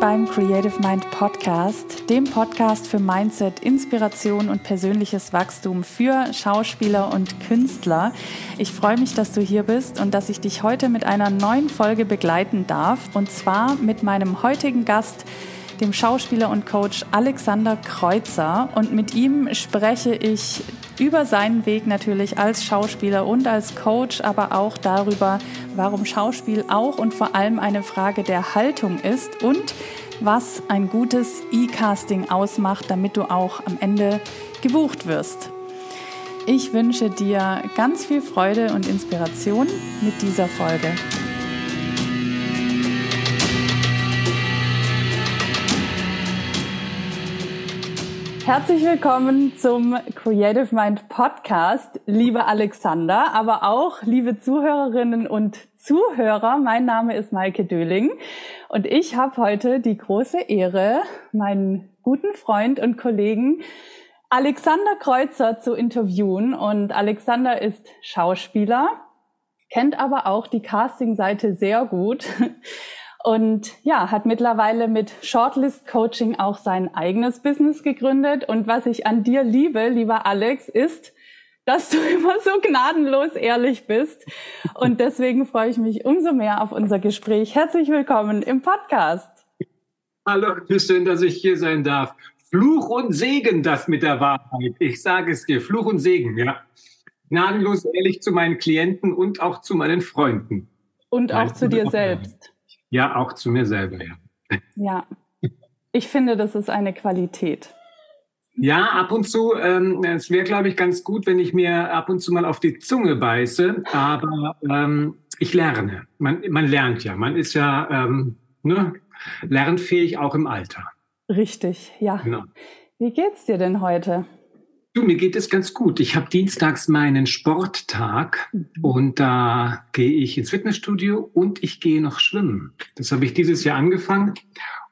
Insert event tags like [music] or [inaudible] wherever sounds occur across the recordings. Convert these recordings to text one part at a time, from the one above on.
Beim Creative Mind Podcast, dem Podcast für Mindset, Inspiration und persönliches Wachstum für Schauspieler und Künstler. Ich freue mich, dass du hier bist und dass ich dich heute mit einer neuen Folge begleiten darf. Und zwar mit meinem heutigen Gast, dem Schauspieler und Coach Alexander Kreuzer. Und mit ihm spreche ich über seinen Weg natürlich als Schauspieler und als Coach, aber auch darüber, warum Schauspiel auch und vor allem eine Frage der Haltung ist und was ein gutes E-Casting ausmacht, damit du auch am Ende gebucht wirst. Ich wünsche dir ganz viel Freude und Inspiration mit dieser Folge. Herzlich willkommen zum Creative Mind Podcast, liebe Alexander, aber auch liebe Zuhörerinnen und Zuhörer. Mein Name ist Maike Döling und ich habe heute die große Ehre, meinen guten Freund und Kollegen Alexander Kreuzer zu interviewen. Und Alexander ist Schauspieler, kennt aber auch die Casting-Seite sehr gut und ja, hat mittlerweile mit Shortlist Coaching auch sein eigenes Business gegründet. Und was ich an dir liebe, lieber Alex, ist, dass du [laughs] immer so gnadenlos ehrlich bist. Und deswegen freue ich mich umso mehr auf unser Gespräch. Herzlich willkommen im Podcast. Hallo, schön, dass ich hier sein darf. Fluch und Segen, das mit der Wahrheit. Ich sage es dir, Fluch und Segen, ja. Gnadenlos ehrlich zu meinen Klienten und auch zu meinen Freunden. Und auch zu dir selbst. Ja, auch zu mir selber, ja. Ja, ich finde, das ist eine Qualität. Ja, ab und zu. Ähm, es wäre, glaube ich, ganz gut, wenn ich mir ab und zu mal auf die Zunge beiße. Aber ähm, ich lerne. Man, man lernt ja. Man ist ja ähm, ne, lernfähig auch im Alter. Richtig, ja. Genau. Wie geht's dir denn heute? Du, mir geht es ganz gut. Ich habe dienstags meinen Sporttag mhm. und da gehe ich ins Fitnessstudio und ich gehe noch schwimmen. Das habe ich dieses Jahr angefangen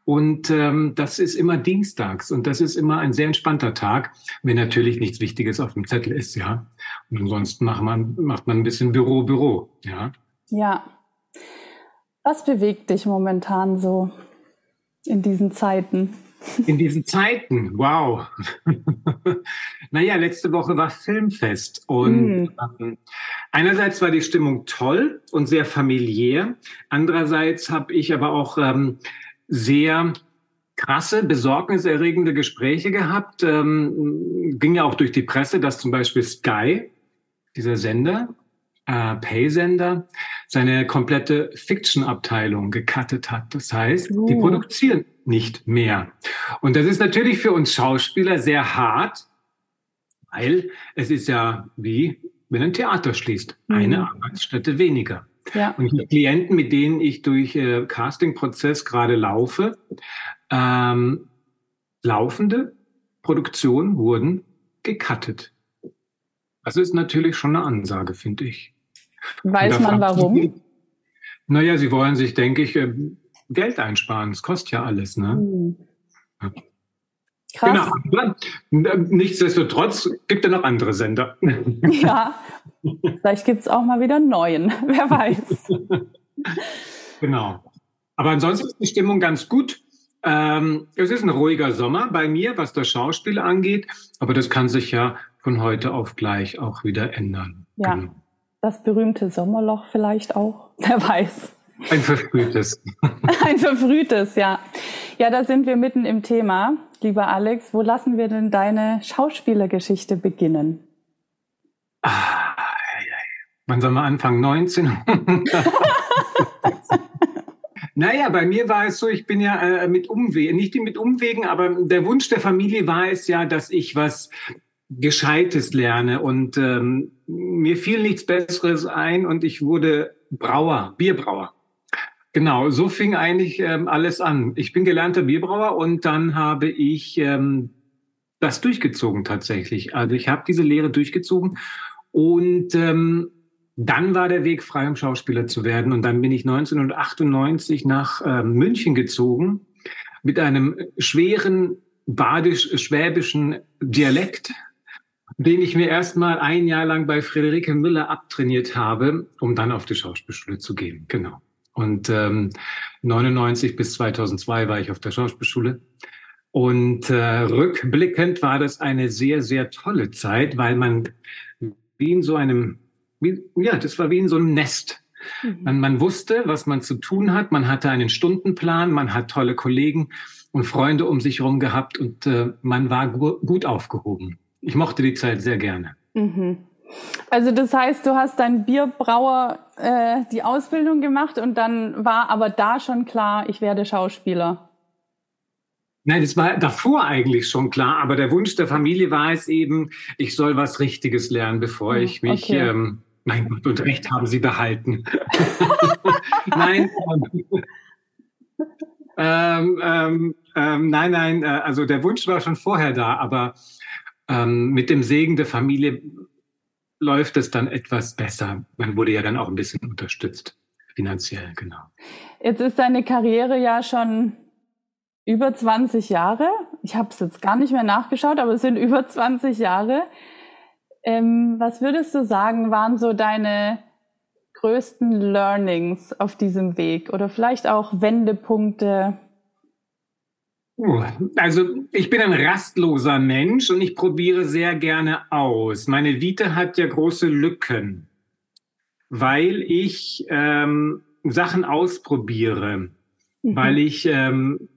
und ähm, das ist immer dienstags und das ist immer ein sehr entspannter Tag, wenn natürlich nichts Wichtiges auf dem Zettel ist, ja. Und ansonsten macht man, macht man ein bisschen Büro, Büro, ja. Ja. Was bewegt dich momentan so in diesen Zeiten? In diesen Zeiten, wow. [laughs] naja, letzte Woche war Filmfest und mm. ähm, einerseits war die Stimmung toll und sehr familiär. Andererseits habe ich aber auch ähm, sehr krasse, besorgniserregende Gespräche gehabt. Ähm, ging ja auch durch die Presse, dass zum Beispiel Sky, dieser Sender, äh, Pay-Sender, seine komplette Fiction-Abteilung gecuttet hat. Das heißt, oh. die produzieren nicht mehr. Und das ist natürlich für uns Schauspieler sehr hart, weil es ist ja wie, wenn ein Theater schließt, eine mhm. Arbeitsstätte weniger. Ja. Und die Klienten, mit denen ich durch äh, Casting-Prozess gerade laufe, ähm, laufende Produktionen wurden gecuttet. Das ist natürlich schon eine Ansage, finde ich. Weiß man warum? Naja, sie wollen sich, denke ich, äh, Geld einsparen. Das kostet ja alles, ne? Mhm. Ja. Krass. Genau. Nichtsdestotrotz gibt es noch andere Sender. [laughs] Ja, vielleicht gibt es auch mal wieder einen neuen. [laughs] Wer weiß. [laughs] Genau. Aber ansonsten ist die Stimmung ganz gut. Ähm, es ist ein ruhiger Sommer bei mir, was das Schauspiel angeht. Aber das kann sich ja von heute auf gleich auch wieder ändern. Ja. Genau. Das berühmte Sommerloch vielleicht auch. [laughs] Wer weiß. Ein verfrühtes. [laughs] Ein verfrühtes, ja. Ja, da sind wir mitten im Thema. Lieber Alex, wo lassen wir denn deine Schauspielergeschichte beginnen? Ah, wann soll man anfangen? 19? [laughs] naja, bei mir war es so, ich bin ja äh, mit Umwegen, nicht mit Umwegen, aber der Wunsch der Familie war es ja, dass ich was Gescheites lerne. Und ähm, mir fiel nichts Besseres ein und ich wurde Brauer, Bierbrauer. Genau, so fing eigentlich ähm, alles an. Ich bin gelernter Bierbrauer und dann habe ich ähm, das durchgezogen tatsächlich. Also ich habe diese Lehre durchgezogen und ähm, dann war der Weg frei, um Schauspieler zu werden. Und dann bin ich 1998 nach äh, München gezogen mit einem schweren badisch-schwäbischen Dialekt den ich mir erstmal ein Jahr lang bei Friederike Müller abtrainiert habe, um dann auf die Schauspielschule zu gehen. Genau. Und ähm, 99 bis 2002 war ich auf der Schauspielschule. Und äh, rückblickend war das eine sehr, sehr tolle Zeit, weil man wie in so einem, wie, ja, das war wie in so einem Nest. Mhm. Man, man wusste, was man zu tun hat. Man hatte einen Stundenplan, man hat tolle Kollegen und Freunde um sich herum gehabt und äh, man war gu gut aufgehoben. Ich mochte die Zeit sehr gerne. Mhm. Also das heißt, du hast dein Bierbrauer äh, die Ausbildung gemacht und dann war aber da schon klar, ich werde Schauspieler. Nein, das war davor eigentlich schon klar, aber der Wunsch der Familie war es eben, ich soll was Richtiges lernen, bevor hm, ich mich, okay. ähm, mein Gott, und Recht haben Sie behalten. [laughs] nein, [laughs] ähm, ähm, ähm, nein, nein, äh, also der Wunsch war schon vorher da, aber ähm, mit dem Segen der Familie läuft es dann etwas besser. Man wurde ja dann auch ein bisschen unterstützt, finanziell, genau. Jetzt ist deine Karriere ja schon über 20 Jahre. Ich habe es jetzt gar nicht mehr nachgeschaut, aber es sind über 20 Jahre. Ähm, was würdest du sagen, waren so deine größten Learnings auf diesem Weg oder vielleicht auch Wendepunkte? Also ich bin ein rastloser Mensch und ich probiere sehr gerne aus. Meine Vita hat ja große Lücken, weil ich ähm, Sachen ausprobiere, mhm. weil ich ähm,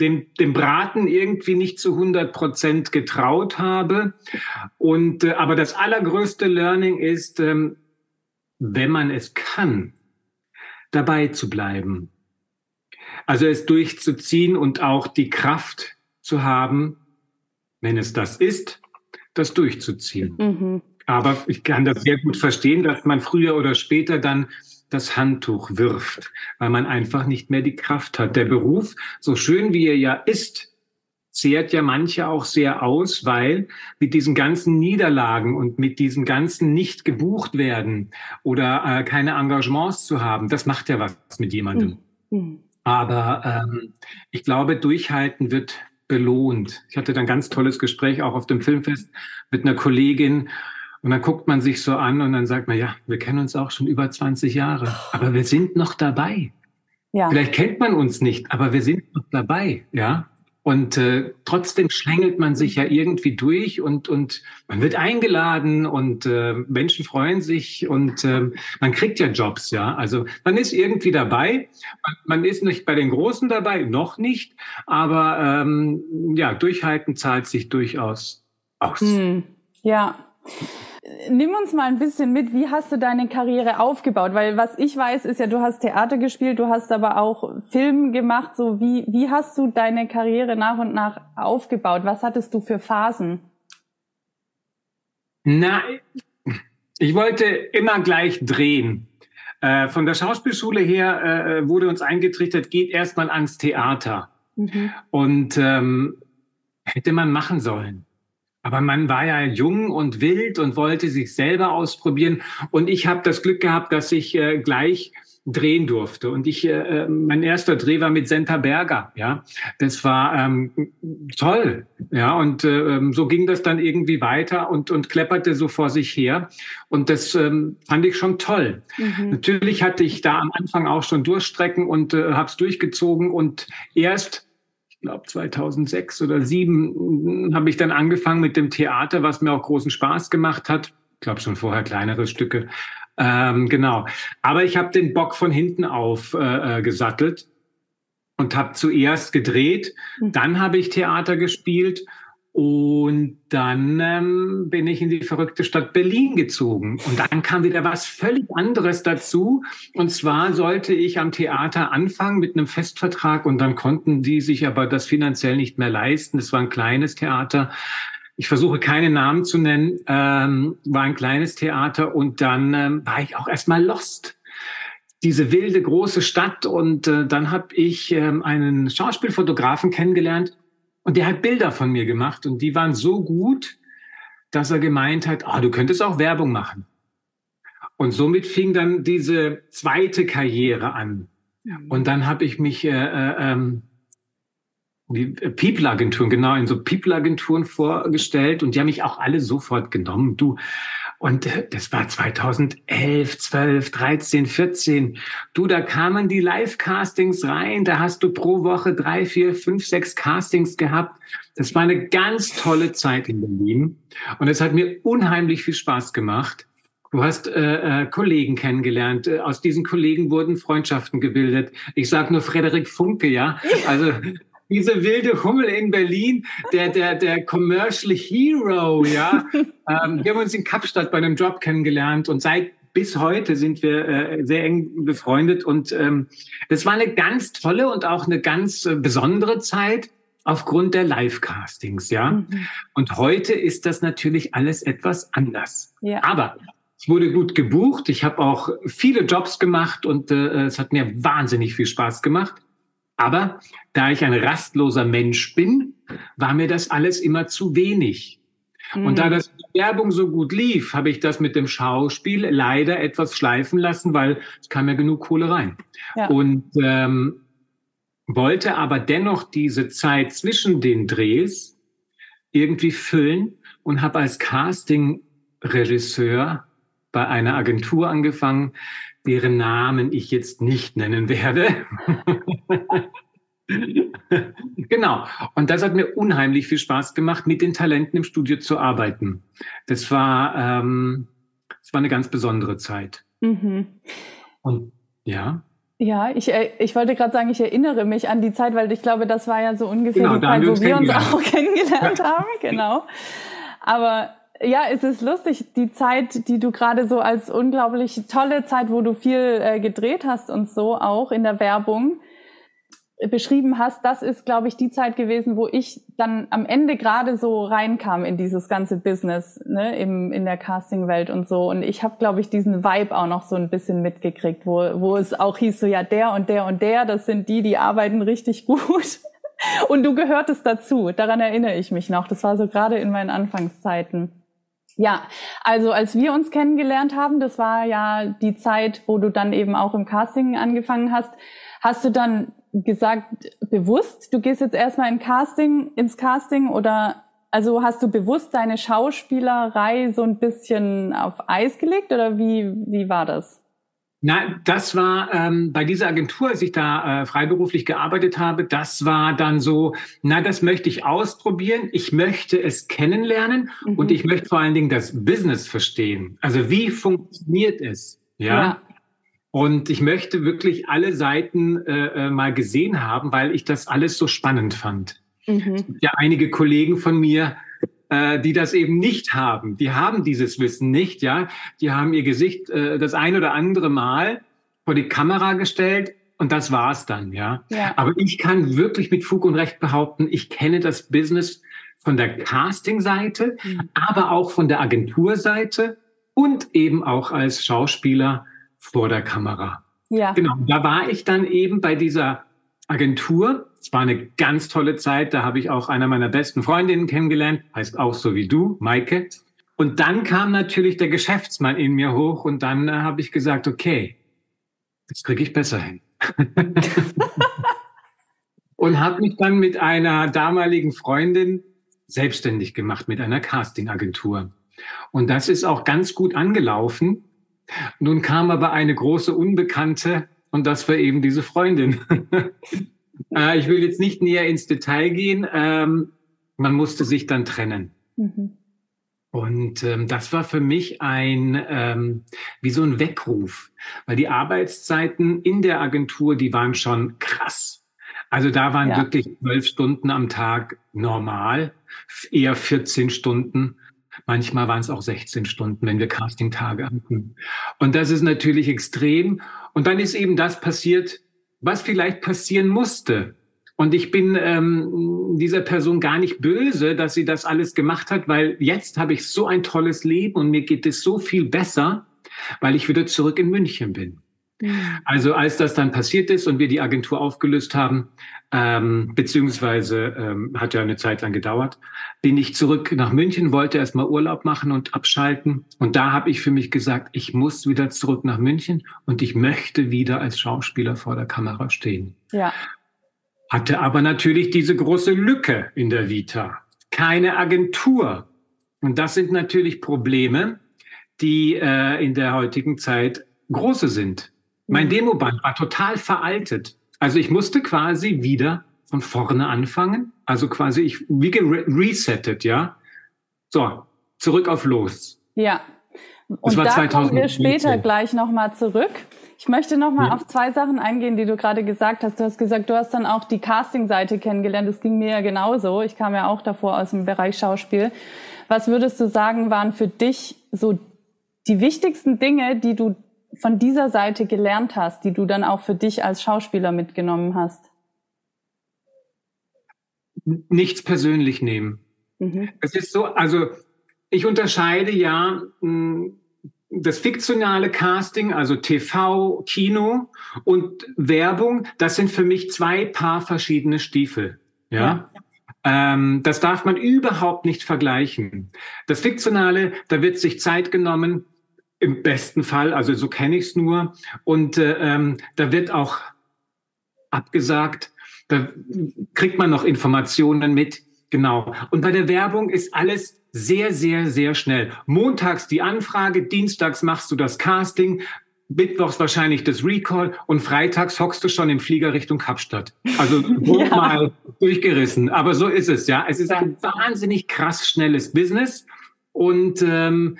dem, dem Braten irgendwie nicht zu 100 Prozent getraut habe. Und äh, aber das allergrößte Learning ist, ähm, wenn man es kann, dabei zu bleiben also es durchzuziehen und auch die Kraft zu haben, wenn es das ist, das durchzuziehen. Mhm. Aber ich kann das sehr gut verstehen, dass man früher oder später dann das Handtuch wirft, weil man einfach nicht mehr die Kraft hat. Der Beruf, so schön wie er ja ist, zehrt ja manche auch sehr aus, weil mit diesen ganzen Niederlagen und mit diesen ganzen nicht gebucht werden oder äh, keine Engagements zu haben, das macht ja was mit jemandem. Mhm. Aber ähm, ich glaube, Durchhalten wird belohnt. Ich hatte dann ein ganz tolles Gespräch auch auf dem Filmfest mit einer Kollegin. Und dann guckt man sich so an und dann sagt man, ja, wir kennen uns auch schon über 20 Jahre, aber wir sind noch dabei. Ja. Vielleicht kennt man uns nicht, aber wir sind noch dabei, ja. Und äh, trotzdem schlängelt man sich ja irgendwie durch und, und man wird eingeladen und äh, Menschen freuen sich und äh, man kriegt ja Jobs, ja. Also man ist irgendwie dabei. Man, man ist nicht bei den Großen dabei, noch nicht, aber ähm, ja, durchhalten zahlt sich durchaus aus. Hm, ja. Nimm uns mal ein bisschen mit, wie hast du deine Karriere aufgebaut? Weil was ich weiß, ist ja, du hast Theater gespielt, du hast aber auch Film gemacht. So wie, wie hast du deine Karriere nach und nach aufgebaut? Was hattest du für Phasen? Na, ich wollte immer gleich drehen. Äh, von der Schauspielschule her äh, wurde uns eingetrichtert, geht erstmal ans Theater. Mhm. Und ähm, hätte man machen sollen. Aber man war ja jung und wild und wollte sich selber ausprobieren. Und ich habe das Glück gehabt, dass ich äh, gleich drehen durfte. Und ich, äh, äh, mein erster Dreh war mit Senta Berger. Ja, das war ähm, toll. Ja, und äh, ähm, so ging das dann irgendwie weiter und und klepperte so vor sich her. Und das ähm, fand ich schon toll. Mhm. Natürlich hatte ich da am Anfang auch schon Durchstrecken und äh, habe es durchgezogen. Und erst glaube 2006 oder 2007 habe ich dann angefangen mit dem Theater, was mir auch großen Spaß gemacht hat. Ich glaube schon vorher kleinere Stücke. Ähm, genau. Aber ich habe den Bock von hinten auf äh, äh gesattelt und habe zuerst gedreht, hm. dann habe ich Theater gespielt und dann ähm, bin ich in die verrückte Stadt Berlin gezogen. Und dann kam wieder was völlig anderes dazu. Und zwar sollte ich am Theater anfangen mit einem Festvertrag und dann konnten die sich aber das finanziell nicht mehr leisten. Es war ein kleines Theater. Ich versuche keine Namen zu nennen, ähm, war ein kleines Theater und dann ähm, war ich auch erstmal lost diese wilde große Stadt und äh, dann habe ich ähm, einen Schauspielfotografen kennengelernt, und der hat Bilder von mir gemacht und die waren so gut, dass er gemeint hat, ah, du könntest auch Werbung machen. Und somit fing dann diese zweite Karriere an. Und dann habe ich mich äh, äh, ähm, die People-Agenturen, genau, in so People-Agenturen vorgestellt und die haben mich auch alle sofort genommen. Du, Und äh, das war 2011, 12, 13, 14. Du, da kamen die Live-Castings rein. Da hast du pro Woche drei, vier, fünf, sechs Castings gehabt. Das war eine ganz tolle Zeit in Berlin. Und es hat mir unheimlich viel Spaß gemacht. Du hast äh, äh, Kollegen kennengelernt. Äh, aus diesen Kollegen wurden Freundschaften gebildet. Ich sage nur Frederik Funke, ja. [laughs] Also diese wilde Hummel in Berlin, der, der, der Commercial Hero, ja. [laughs] ähm, wir haben uns in Kapstadt bei einem Job kennengelernt und seit bis heute sind wir äh, sehr eng befreundet und ähm, das war eine ganz tolle und auch eine ganz äh, besondere Zeit aufgrund der Live-Castings, ja. Mhm. Und heute ist das natürlich alles etwas anders. Ja. Aber es wurde gut gebucht. Ich habe auch viele Jobs gemacht und äh, es hat mir wahnsinnig viel Spaß gemacht. Aber da ich ein rastloser Mensch bin, war mir das alles immer zu wenig. Mhm. Und da hm. das Werbung so gut lief, habe ich das mit dem Schauspiel leider etwas schleifen lassen, weil es kam ja genug Kohle rein. Ja. Und ähm, wollte aber dennoch diese Zeit zwischen den Drehs irgendwie füllen und habe als Casting-Regisseur bei einer Agentur angefangen, deren Namen ich jetzt nicht nennen werde. [laughs] genau. Und das hat mir unheimlich viel Spaß gemacht, mit den Talenten im Studio zu arbeiten. Das war, ähm, das war eine ganz besondere Zeit. Mhm. Und ja. Ja, ich, äh, ich wollte gerade sagen, ich erinnere mich an die Zeit, weil ich glaube, das war ja so ungefähr genau, die Zeit, wo wir uns auch [laughs] kennengelernt haben. Genau. Aber ja, es ist lustig, die Zeit, die du gerade so als unglaublich tolle Zeit, wo du viel äh, gedreht hast und so auch in der Werbung beschrieben hast, das ist, glaube ich, die Zeit gewesen, wo ich dann am Ende gerade so reinkam in dieses ganze Business, ne, im, in der Casting-Welt und so. Und ich habe, glaube ich, diesen Vibe auch noch so ein bisschen mitgekriegt, wo, wo es auch hieß, so ja, der und der und der, das sind die, die arbeiten richtig gut. [laughs] Und du gehörtest dazu. Daran erinnere ich mich noch. Das war so gerade in meinen Anfangszeiten. Ja, also als wir uns kennengelernt haben, das war ja die Zeit, wo du dann eben auch im Casting angefangen hast. Hast du dann gesagt, bewusst, du gehst jetzt erstmal in Casting, ins Casting oder also hast du bewusst deine Schauspielerei so ein bisschen auf Eis gelegt oder wie, wie war das? Na, das war ähm, bei dieser Agentur, als ich da äh, freiberuflich gearbeitet habe, das war dann so, na, das möchte ich ausprobieren, ich möchte es kennenlernen mhm. und ich möchte vor allen Dingen das Business verstehen. Also wie funktioniert es? Ja. ja. Und ich möchte wirklich alle Seiten äh, äh mal gesehen haben, weil ich das alles so spannend fand. Mhm. Ja, einige Kollegen von mir, äh, die das eben nicht haben. Die haben dieses Wissen nicht, ja. Die haben ihr Gesicht äh, das ein oder andere Mal vor die Kamera gestellt und das war's dann, ja? ja. Aber ich kann wirklich mit Fug und Recht behaupten, ich kenne das Business von der Casting-Seite, mhm. aber auch von der Agenturseite und eben auch als Schauspieler vor der Kamera. Ja. Genau. Da war ich dann eben bei dieser Agentur. Es war eine ganz tolle Zeit. Da habe ich auch einer meiner besten Freundinnen kennengelernt, heißt auch so wie du, Maike. Und dann kam natürlich der Geschäftsmann in mir hoch und dann äh, habe ich gesagt, okay, das kriege ich besser hin. [laughs] und habe mich dann mit einer damaligen Freundin selbstständig gemacht, mit einer Castingagentur. Und das ist auch ganz gut angelaufen. Nun kam aber eine große Unbekannte und das war eben diese Freundin. [laughs] äh, ich will jetzt nicht näher ins Detail gehen. Ähm, man musste sich dann trennen. Mhm. Und ähm, das war für mich ein ähm, wie so ein Weckruf, weil die Arbeitszeiten in der Agentur, die waren schon krass. Also da waren ja. wirklich zwölf Stunden am Tag normal, eher 14 Stunden. Manchmal waren es auch 16 Stunden, wenn wir Casting-Tage hatten. Und das ist natürlich extrem. Und dann ist eben das passiert, was vielleicht passieren musste. Und ich bin ähm, dieser Person gar nicht böse, dass sie das alles gemacht hat, weil jetzt habe ich so ein tolles Leben und mir geht es so viel besser, weil ich wieder zurück in München bin. Also als das dann passiert ist und wir die Agentur aufgelöst haben, ähm, beziehungsweise ähm, hat ja eine Zeit lang gedauert, bin ich zurück nach München, wollte erstmal Urlaub machen und abschalten. Und da habe ich für mich gesagt, ich muss wieder zurück nach München und ich möchte wieder als Schauspieler vor der Kamera stehen. Ja. Hatte aber natürlich diese große Lücke in der Vita. Keine Agentur. Und das sind natürlich Probleme, die äh, in der heutigen Zeit große sind. Mein mhm. Demoband war total veraltet. Also ich musste quasi wieder von vorne anfangen. Also quasi ich wie resettet, ja. So, zurück auf los. Ja. Und da kommen wir später gleich nochmal zurück. Ich möchte nochmal ja. auf zwei Sachen eingehen, die du gerade gesagt hast. Du hast gesagt, du hast dann auch die Casting-Seite kennengelernt. Das ging mir ja genauso. Ich kam ja auch davor aus dem Bereich Schauspiel. Was würdest du sagen, waren für dich so die wichtigsten Dinge, die du von dieser Seite gelernt hast, die du dann auch für dich als Schauspieler mitgenommen hast? Nichts persönlich nehmen. Mhm. Es ist so, also ich unterscheide ja hm, das fiktionale Casting, also TV, Kino und Werbung, das sind für mich zwei Paar verschiedene Stiefel. Ja. ja. Ähm, das darf man überhaupt nicht vergleichen. Das Fiktionale, da wird sich Zeit genommen, im besten Fall, also so kenne ich es nur. Und äh, ähm, da wird auch abgesagt, da kriegt man noch Informationen mit. Genau. Und bei der Werbung ist alles sehr, sehr, sehr schnell. Montags die Anfrage, dienstags machst du das Casting, Mittwochs wahrscheinlich das Recall und freitags hockst du schon im Flieger Richtung Kapstadt. Also [laughs] ja. mal durchgerissen. Aber so ist es, ja. Es ist ein wahnsinnig krass schnelles Business. Und ähm,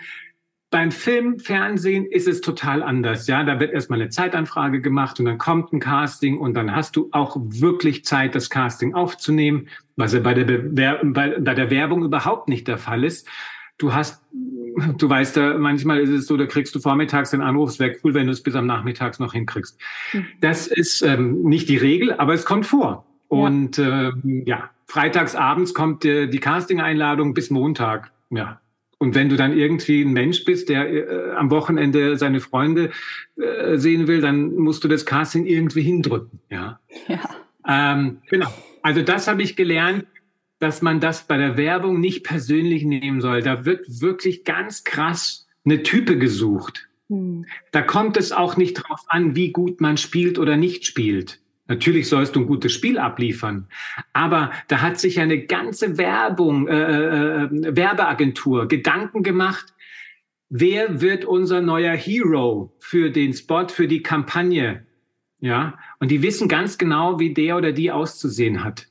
beim Film, Fernsehen ist es total anders. Ja, da wird erstmal eine Zeitanfrage gemacht und dann kommt ein Casting und dann hast du auch wirklich Zeit, das Casting aufzunehmen, was ja bei der, Bewer bei, bei der Werbung überhaupt nicht der Fall ist. Du hast, du weißt ja, manchmal ist es so, da kriegst du vormittags den Anruf, es wäre cool, wenn du es bis am Nachmittags noch hinkriegst. Mhm. Das ist ähm, nicht die Regel, aber es kommt vor. Und ja, äh, ja freitags abends kommt äh, die Casting-Einladung bis Montag. Ja, und wenn du dann irgendwie ein Mensch bist, der äh, am Wochenende seine Freunde äh, sehen will, dann musst du das Casting irgendwie hindrücken. Ja. ja. Ähm, genau. Also das habe ich gelernt, dass man das bei der Werbung nicht persönlich nehmen soll. Da wird wirklich ganz krass eine Type gesucht. Hm. Da kommt es auch nicht drauf an, wie gut man spielt oder nicht spielt. Natürlich sollst du ein gutes Spiel abliefern, aber da hat sich eine ganze Werbung, äh, äh, äh, Werbeagentur Gedanken gemacht, wer wird unser neuer Hero für den Spot, für die Kampagne, ja? Und die wissen ganz genau, wie der oder die auszusehen hat.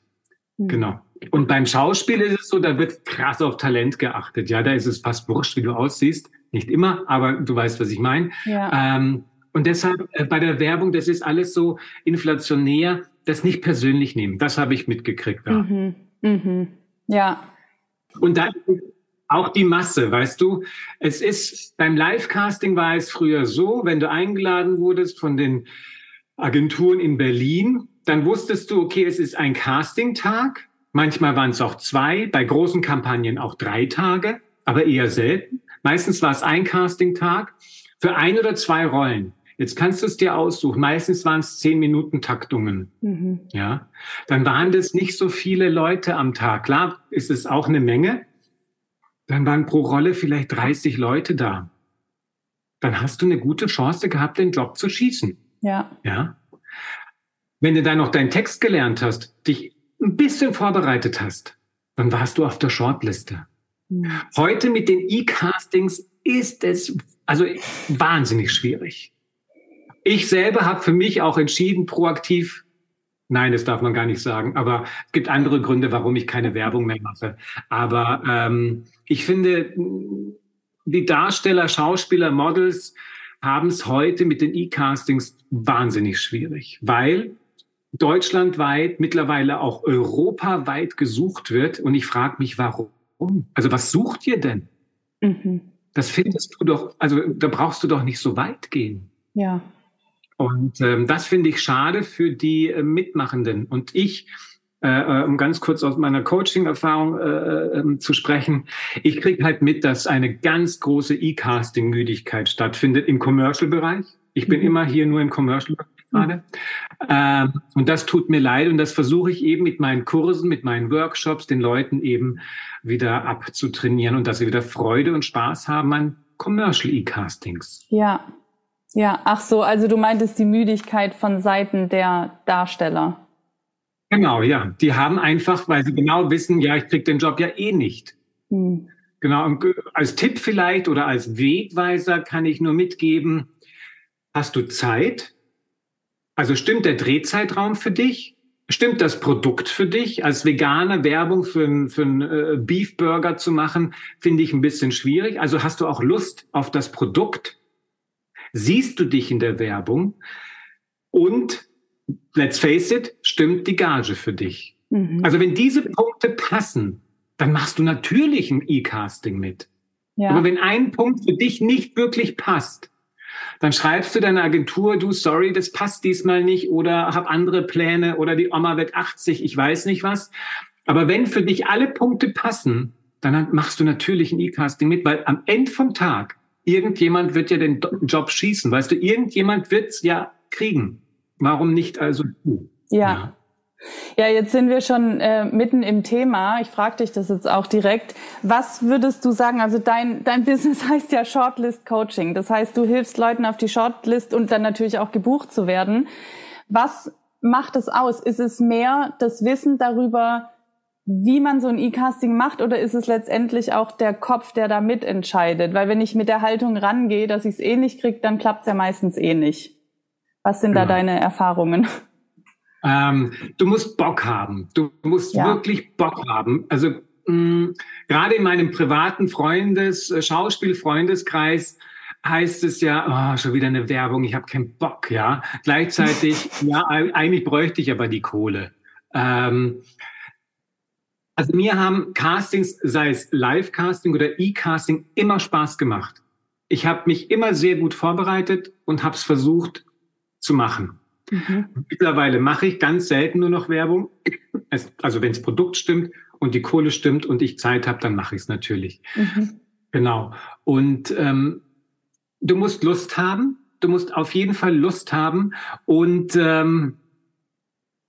Mhm. Genau. Und beim Schauspiel ist es so, da wird krass auf Talent geachtet. Ja, da ist es fast wurscht, wie du aussiehst. Nicht immer, aber du weißt, was ich meine. Ja. Ähm, und deshalb äh, bei der Werbung, das ist alles so inflationär, das nicht persönlich nehmen. Das habe ich mitgekriegt. Ja. Mhm. Mhm. ja. Und dann auch die Masse, weißt du, es ist beim Live-Casting war es früher so, wenn du eingeladen wurdest von den Agenturen in Berlin, dann wusstest du, okay, es ist ein Casting-Tag. Manchmal waren es auch zwei, bei großen Kampagnen auch drei Tage, aber eher selten. Meistens war es ein Casting-Tag für ein oder zwei Rollen. Jetzt kannst du es dir aussuchen. Meistens waren es zehn Minuten Taktungen. Mhm. Ja, dann waren das nicht so viele Leute am Tag. Klar, ist es auch eine Menge. Dann waren pro Rolle vielleicht 30 Leute da. Dann hast du eine gute Chance gehabt, den Job zu schießen. Ja. Ja. Wenn du dann noch deinen Text gelernt hast, dich ein bisschen vorbereitet hast, dann warst du auf der Shortliste. Mhm. Heute mit den E-Castings ist es also wahnsinnig schwierig. Ich selber habe für mich auch entschieden, proaktiv, nein, das darf man gar nicht sagen, aber es gibt andere Gründe, warum ich keine Werbung mehr mache. Aber ähm, ich finde, die Darsteller, Schauspieler, Models haben es heute mit den E-Castings wahnsinnig schwierig, weil deutschlandweit, mittlerweile auch europaweit gesucht wird. Und ich frage mich, warum? Also was sucht ihr denn? Mhm. Das findest du doch, also da brauchst du doch nicht so weit gehen. Ja. Und ähm, das finde ich schade für die äh, Mitmachenden. Und ich, äh, äh, um ganz kurz aus meiner Coaching-Erfahrung äh, äh, zu sprechen, ich kriege halt mit, dass eine ganz große E-Casting-Müdigkeit stattfindet im Commercial-Bereich. Ich bin mhm. immer hier nur im Commercial-Bereich gerade. Mhm. Ähm, und das tut mir leid und das versuche ich eben mit meinen Kursen, mit meinen Workshops den Leuten eben wieder abzutrainieren und dass sie wieder Freude und Spaß haben an Commercial E-Castings. Ja, ja, ach so, also du meintest die Müdigkeit von Seiten der Darsteller. Genau, ja. Die haben einfach, weil sie genau wissen, ja, ich krieg den Job ja eh nicht. Hm. Genau, und als Tipp vielleicht oder als Wegweiser kann ich nur mitgeben, hast du Zeit? Also stimmt der Drehzeitraum für dich? Stimmt das Produkt für dich? Als Veganer Werbung für einen für äh, Beef Burger zu machen, finde ich ein bisschen schwierig. Also hast du auch Lust auf das Produkt? Siehst du dich in der Werbung? Und let's face it, stimmt die Gage für dich? Mhm. Also wenn diese Punkte passen, dann machst du natürlich ein E-Casting mit. Ja. Aber wenn ein Punkt für dich nicht wirklich passt, dann schreibst du deiner Agentur, du, sorry, das passt diesmal nicht oder hab andere Pläne oder die Oma wird 80, ich weiß nicht was. Aber wenn für dich alle Punkte passen, dann machst du natürlich ein E-Casting mit, weil am Ende vom Tag irgendjemand wird ja den Job schießen. Weißt du, irgendjemand wird's ja kriegen. Warum nicht also du? ja. ja. Ja, jetzt sind wir schon äh, mitten im Thema. Ich frage dich das jetzt auch direkt. Was würdest du sagen? Also dein, dein [laughs] Business heißt ja Shortlist Coaching. Das heißt, du hilfst Leuten auf die Shortlist und dann natürlich auch gebucht zu werden. Was macht es aus? Ist es mehr das Wissen darüber, wie man so ein E-Casting macht oder ist es letztendlich auch der Kopf, der da mitentscheidet? Weil wenn ich mit der Haltung rangehe, dass ich es eh nicht kriege, dann klappt es ja meistens eh nicht. Was sind ja. da genau. deine Erfahrungen? Ähm, du musst Bock haben. Du musst ja. wirklich Bock haben. Also mh, mm, gerade in meinem privaten Freundes, äh, Schauspielfreundeskreis heißt es ja, oh, schon wieder eine Werbung, ich habe keinen Bock, ja. Gleichzeitig, [laughs] ja, eigentlich bräuchte ich aber die Kohle. Ähm, also mir haben Castings, sei es Live-Casting oder E-Casting, immer Spaß gemacht. Ich habe mich immer sehr gut vorbereitet und habe es versucht zu machen. Mhm. Mittlerweile mache ich ganz selten nur noch Werbung. Also wenn das Produkt stimmt und die Kohle stimmt und ich Zeit habe, dann mache ich es natürlich. Mhm. Genau. Und ähm, du musst Lust haben. Du musst auf jeden Fall Lust haben. Und ähm,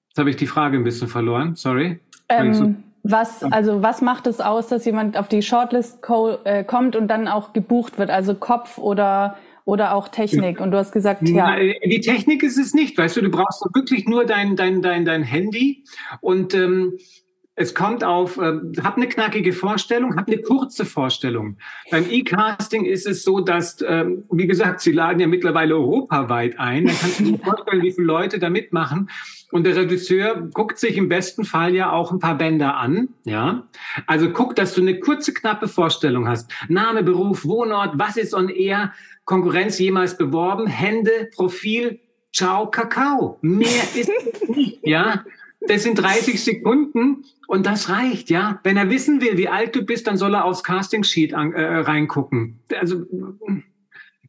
jetzt habe ich die Frage ein bisschen verloren. Sorry. Ähm, was, also was macht es aus, dass jemand auf die Shortlist äh, kommt und dann auch gebucht wird? Also Kopf oder oder auch Technik? Und du hast gesagt, ja. Die Technik ist es nicht, weißt du, du brauchst wirklich nur dein, dein, dein, dein Handy und ähm, es kommt auf, äh, hab eine knackige Vorstellung, hab eine kurze Vorstellung. Beim E-Casting ist es so, dass, ähm, wie gesagt, sie laden ja mittlerweile europaweit ein. Dann kannst du [laughs] dir vorstellen, wie viele Leute da mitmachen. Und der Regisseur guckt sich im besten Fall ja auch ein paar Bänder an, ja. Also guck, dass du eine kurze, knappe Vorstellung hast. Name, Beruf, Wohnort, was ist on air, Konkurrenz jemals beworben, Hände, Profil, ciao, Kakao. Mehr ist nicht, ja. Das sind 30 Sekunden und das reicht, ja. Wenn er wissen will, wie alt du bist, dann soll er aufs Casting Sheet an, äh, reingucken. Also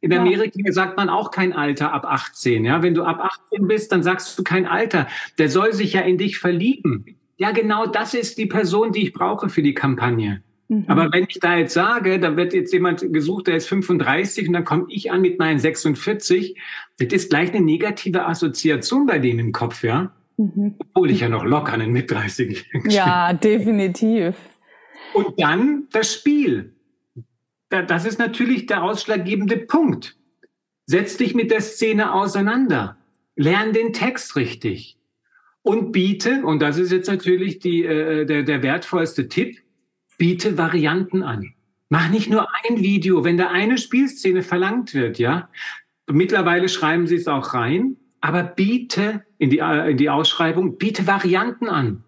in Amerika ja. sagt man auch kein Alter ab 18, ja. Wenn du ab 18 bist, dann sagst du kein Alter. Der soll sich ja in dich verlieben. Ja, genau das ist die Person, die ich brauche für die Kampagne. Mhm. Aber wenn ich da jetzt sage, da wird jetzt jemand gesucht, der ist 35 und dann komme ich an mit meinen 46, das ist gleich eine negative Assoziation bei denen im Kopf, ja. Mhm. Obwohl ich ja noch locker einen mit 30 Ja, definitiv. Und dann das Spiel. Das ist natürlich der ausschlaggebende Punkt. Setz dich mit der Szene auseinander. Lern den Text richtig. Und biete, und das ist jetzt natürlich die, äh, der, der wertvollste Tipp, biete Varianten an. Mach nicht nur ein Video, wenn da eine Spielszene verlangt wird, ja. Mittlerweile schreiben sie es auch rein, aber biete in die, in die Ausschreibung, biete Varianten an.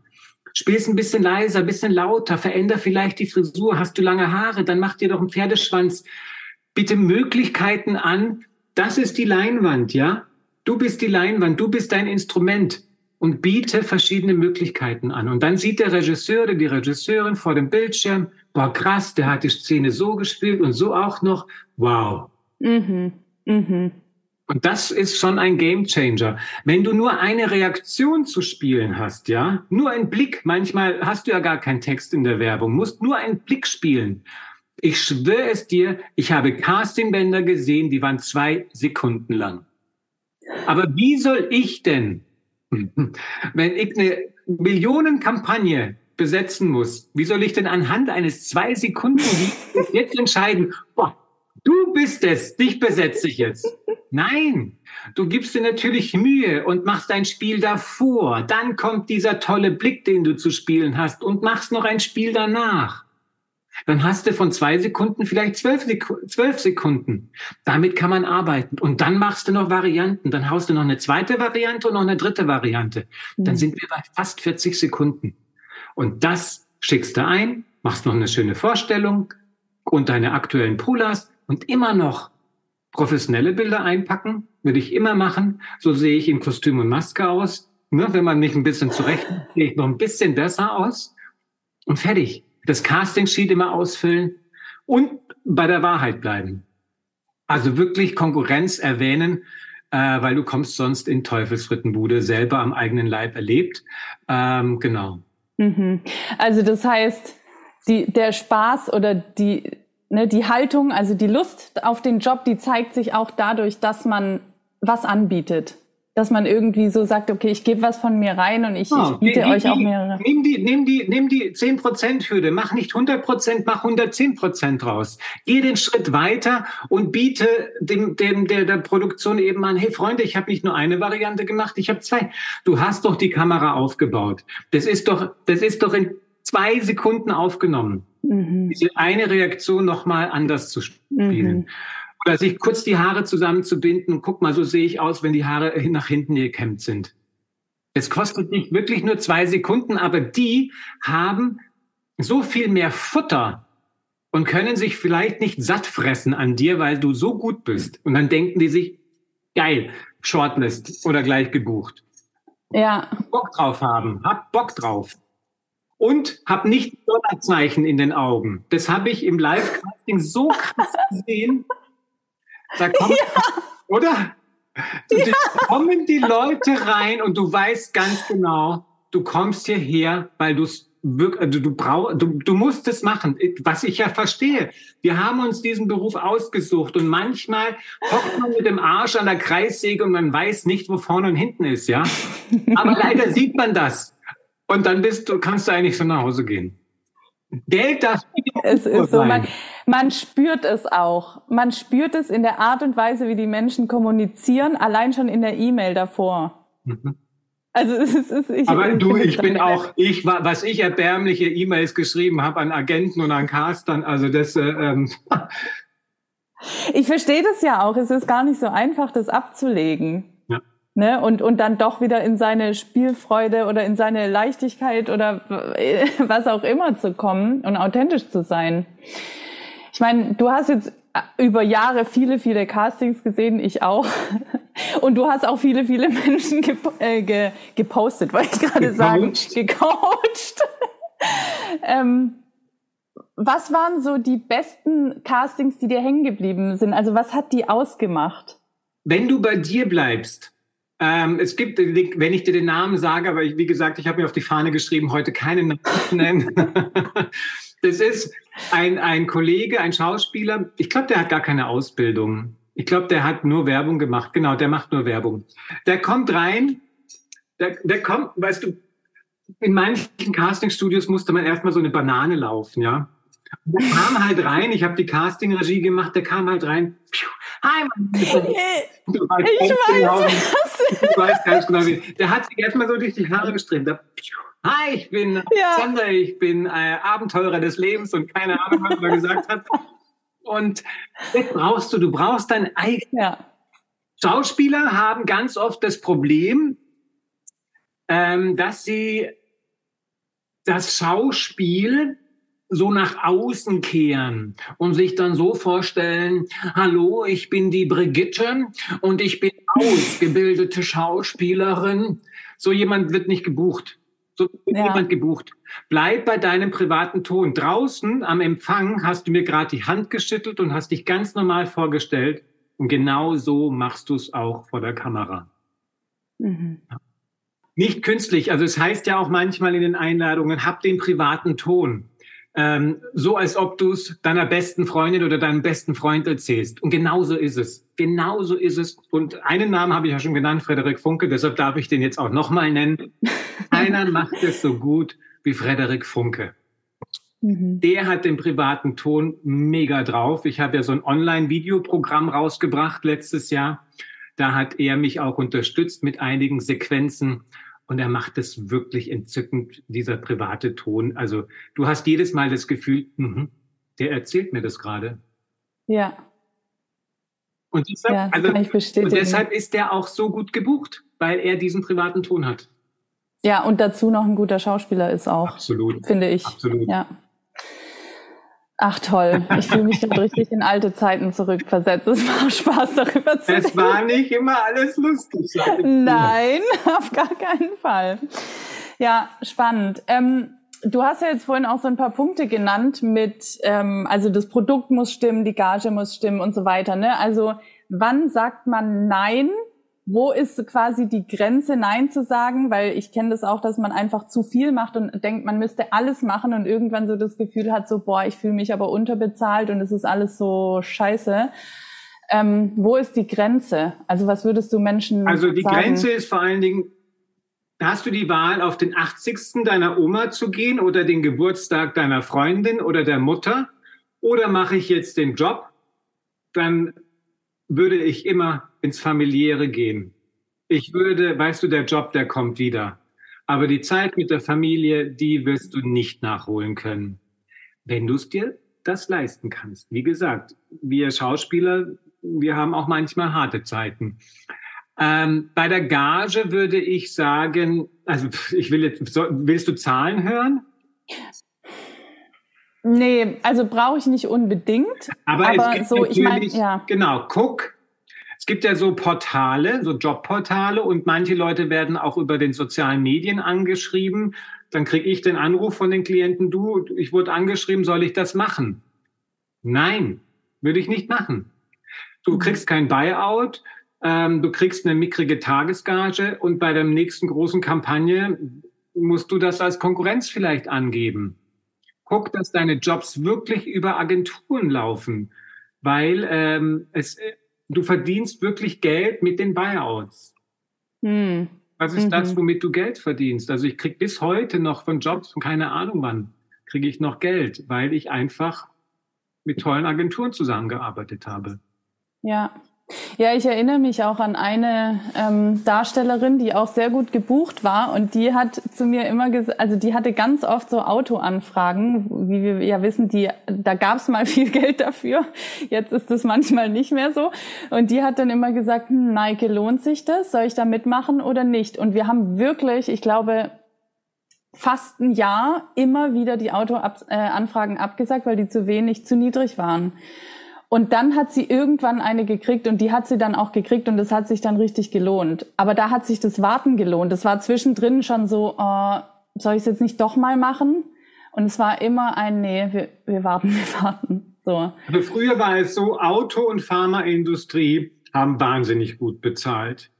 Spiel's ein bisschen leiser, ein bisschen lauter, veränder vielleicht die Frisur. Hast du lange Haare, dann mach dir doch einen Pferdeschwanz. Bitte Möglichkeiten an. Das ist die Leinwand, ja? Du bist die Leinwand, du bist dein Instrument und biete verschiedene Möglichkeiten an. Und dann sieht der Regisseur oder die Regisseurin vor dem Bildschirm, boah, krass, der hat die Szene so gespielt und so auch noch. Wow. Mhm. Mhm. Und das ist schon ein Game Changer. Wenn du nur eine Reaktion zu spielen hast, ja, nur ein Blick, manchmal hast du ja gar keinen Text in der Werbung, musst nur einen Blick spielen. Ich schwöre es dir, ich habe Castingbänder gesehen, die waren zwei Sekunden lang. Aber wie soll ich denn [laughs] wenn ich eine Millionenkampagne besetzen muss, wie soll ich denn anhand eines zwei Sekunden jetzt entscheiden, boah, du bist es, dich besetze ich jetzt. [laughs] Nein, du gibst dir natürlich Mühe und machst ein Spiel davor. Dann kommt dieser tolle Blick, den du zu spielen hast und machst noch ein Spiel danach. Dann hast du von zwei Sekunden vielleicht zwölf, Seku zwölf Sekunden. Damit kann man arbeiten. Und dann machst du noch Varianten. Dann haust du noch eine zweite Variante und noch eine dritte Variante. Dann mhm. sind wir bei fast 40 Sekunden. Und das schickst du ein, machst noch eine schöne Vorstellung und deine aktuellen Pulas und immer noch professionelle Bilder einpacken, würde ich immer machen. So sehe ich in Kostüm und Maske aus. Ne, wenn man mich ein bisschen zurecht, sehe ich noch ein bisschen besser aus. Und fertig. Das Casting-Sheet immer ausfüllen und bei der Wahrheit bleiben. Also wirklich Konkurrenz erwähnen, äh, weil du kommst sonst in Teufelsfrittenbude, selber am eigenen Leib erlebt. Ähm, genau. Mhm. Also das heißt, die, der Spaß oder die, ne, die Haltung, also die Lust auf den Job, die zeigt sich auch dadurch, dass man was anbietet. Dass man irgendwie so sagt, okay, ich gebe was von mir rein und ich, oh, ich biete euch auch mehrere. Nimm die, nimm die, nimm die 10%-Hürde, mach nicht 100%, mach 110% raus. Geh den Schritt weiter und biete dem, dem, der, der Produktion eben an, hey Freunde, ich habe nicht nur eine Variante gemacht, ich habe zwei. Du hast doch die Kamera aufgebaut. Das ist doch, das ist doch in zwei Sekunden aufgenommen. Mhm. Diese eine Reaktion nochmal anders zu spielen. Mhm. Oder sich kurz die Haare zusammenzubinden. Guck mal, so sehe ich aus, wenn die Haare nach hinten gekämmt sind. Es kostet nicht wirklich nur zwei Sekunden, aber die haben so viel mehr Futter und können sich vielleicht nicht satt fressen an dir, weil du so gut bist. Und dann denken die sich, geil, Shortlist oder gleich gebucht. Ja. Bock drauf haben, hab Bock drauf und habe nicht Dollarzeichen in den Augen. Das habe ich im Live-Casting so krass [laughs] gesehen. Da kommt, ja. oder? Ja. Da kommen die Leute rein und du weißt ganz genau, du kommst hierher, weil du es also du, brauch, du, du musst es machen, was ich ja verstehe. Wir haben uns diesen Beruf ausgesucht und manchmal hockt man mit dem Arsch an der Kreissäge und man weiß nicht, wo vorne und hinten ist, ja. [laughs] Aber leider sieht man das. Und dann bist du, kannst du eigentlich so nach Hause gehen. Geld darf es ist so, man, man spürt es auch. Man spürt es in der Art und Weise, wie die Menschen kommunizieren, allein schon in der E-Mail davor. Mhm. Also es ist, es ist ich, Aber du, ich bin auch, ich war, was ich erbärmliche E-Mails geschrieben habe an Agenten und an Castern, also das. Äh, ähm. [laughs] Ich verstehe das ja auch. Es ist gar nicht so einfach, das abzulegen ne? und, und dann doch wieder in seine Spielfreude oder in seine Leichtigkeit oder [laughs] was auch immer zu kommen und authentisch zu sein. Ich meine, du hast jetzt über Jahre viele, viele Castings gesehen, ich auch. [laughs] Und du hast auch viele, viele Menschen [laughs] gep äh, ge gepostet, wollte ich gerade sagen, gecoacht. ähm, was waren so die besten Castings, die dir hängen geblieben sind? Also was hat die ausgemacht? Wenn du bei dir bleibst, ähm, es gibt, wenn ich dir den Namen sage, aber ich, wie gesagt, ich habe mir auf die Fahne geschrieben, heute keinen Namen nennen. [laughs] das ist ein, ein Kollege, ein Schauspieler. Ich glaube, der hat gar keine Ausbildung. Ich glaube, der hat nur Werbung gemacht. Genau, der macht nur Werbung. Der kommt rein, der, der kommt, weißt du, in manchen Castingstudios musste man erstmal so eine Banane laufen, ja. Der kam halt rein, ich habe die Casting-Regie gemacht, der kam halt rein. Hi, Mann. Ich weiß, genau, du weißt ganz genau, wie. Der hat sich erstmal so durch die Haare gestrebt. Hi, ich bin ja. Sander, ich bin äh, Abenteurer des Lebens und keine Ahnung, was er gesagt hat. Und das brauchst du, du brauchst dein eigenes. Ja. Schauspieler haben ganz oft das Problem, ähm, dass sie das Schauspiel so nach außen kehren und sich dann so vorstellen, hallo, ich bin die Brigitte und ich bin ausgebildete Schauspielerin. So jemand wird nicht gebucht. So wird ja. niemand gebucht. Bleib bei deinem privaten Ton. Draußen am Empfang hast du mir gerade die Hand geschüttelt und hast dich ganz normal vorgestellt. Und genau so machst du es auch vor der Kamera. Mhm. Nicht künstlich. Also es heißt ja auch manchmal in den Einladungen, hab den privaten Ton ähm, so als ob du es deiner besten Freundin oder deinem besten Freund erzählst. Und genauso ist es. Genauso ist es. Und einen Namen habe ich ja schon genannt, Frederik Funke, deshalb darf ich den jetzt auch nochmal nennen. [laughs] Einer macht es so gut wie Frederik Funke. Mhm. Der hat den privaten Ton mega drauf. Ich habe ja so ein Online-Videoprogramm rausgebracht letztes Jahr. Da hat er mich auch unterstützt mit einigen Sequenzen. Und er macht es wirklich entzückend, dieser private Ton. Also du hast jedes Mal das Gefühl, mh, der erzählt mir das gerade. Ja. Und deshalb, ja, also, und deshalb ist der auch so gut gebucht, weil er diesen privaten Ton hat. Ja, und dazu noch ein guter Schauspieler ist auch. Absolut. Finde ich. Absolut. Ja. Ach toll, ich fühle mich gerade richtig in alte Zeiten zurückversetzt. Es war [laughs] Spaß darüber zu reden. Es war nicht immer alles lustig. Nein, [laughs] auf gar keinen Fall. Ja, spannend. Ähm, du hast ja jetzt vorhin auch so ein paar Punkte genannt mit, ähm, also das Produkt muss stimmen, die Gage muss stimmen und so weiter. Ne? Also wann sagt man Nein wo ist quasi die Grenze, Nein zu sagen? Weil ich kenne das auch, dass man einfach zu viel macht und denkt, man müsste alles machen und irgendwann so das Gefühl hat, so, boah, ich fühle mich aber unterbezahlt und es ist alles so scheiße. Ähm, wo ist die Grenze? Also was würdest du Menschen Also die sagen? Grenze ist vor allen Dingen, hast du die Wahl, auf den 80. deiner Oma zu gehen oder den Geburtstag deiner Freundin oder der Mutter? Oder mache ich jetzt den Job? Dann würde ich immer ins familiäre gehen. Ich würde, weißt du, der Job, der kommt wieder. Aber die Zeit mit der Familie, die wirst du nicht nachholen können, wenn du es dir das leisten kannst. Wie gesagt, wir Schauspieler, wir haben auch manchmal harte Zeiten. Ähm, bei der Gage würde ich sagen, also ich will jetzt, willst du Zahlen hören? Nee, also brauche ich nicht unbedingt. Aber, aber es gibt so, ich meine, ja. Genau, guck, es gibt ja so Portale, so Jobportale und manche Leute werden auch über den sozialen Medien angeschrieben. Dann kriege ich den Anruf von den Klienten, du, ich wurde angeschrieben, soll ich das machen? Nein, würde ich nicht machen. Du mhm. kriegst kein Buyout, ähm, du kriegst eine mickrige Tagesgage und bei der nächsten großen Kampagne musst du das als Konkurrenz vielleicht angeben. Guck, dass deine Jobs wirklich über Agenturen laufen, weil ähm, es du verdienst wirklich Geld mit den Buyouts. Hm. Was ist mhm. das, womit du Geld verdienst? Also ich krieg bis heute noch von Jobs, keine Ahnung wann, kriege ich noch Geld, weil ich einfach mit tollen Agenturen zusammengearbeitet habe. Ja, ja, ich erinnere mich auch an eine ähm, Darstellerin, die auch sehr gut gebucht war und die hat zu mir immer gesagt, also die hatte ganz oft so Autoanfragen, wie wir ja wissen, die da gab es mal [laughs] viel Geld dafür. Jetzt ist das manchmal nicht mehr so. Und die hat dann immer gesagt, hm, Nike, lohnt sich das? Soll ich da mitmachen oder nicht? Und wir haben wirklich, ich glaube, fast ein Jahr immer wieder die Autoanfragen äh, abgesagt, weil die zu wenig, zu niedrig waren. Und dann hat sie irgendwann eine gekriegt und die hat sie dann auch gekriegt und das hat sich dann richtig gelohnt. Aber da hat sich das Warten gelohnt. Das war zwischendrin schon so, äh, soll ich es jetzt nicht doch mal machen? Und es war immer ein, nee, wir, wir warten, [laughs] wir warten. So. Also früher war es so, Auto- und Pharmaindustrie haben wahnsinnig gut bezahlt.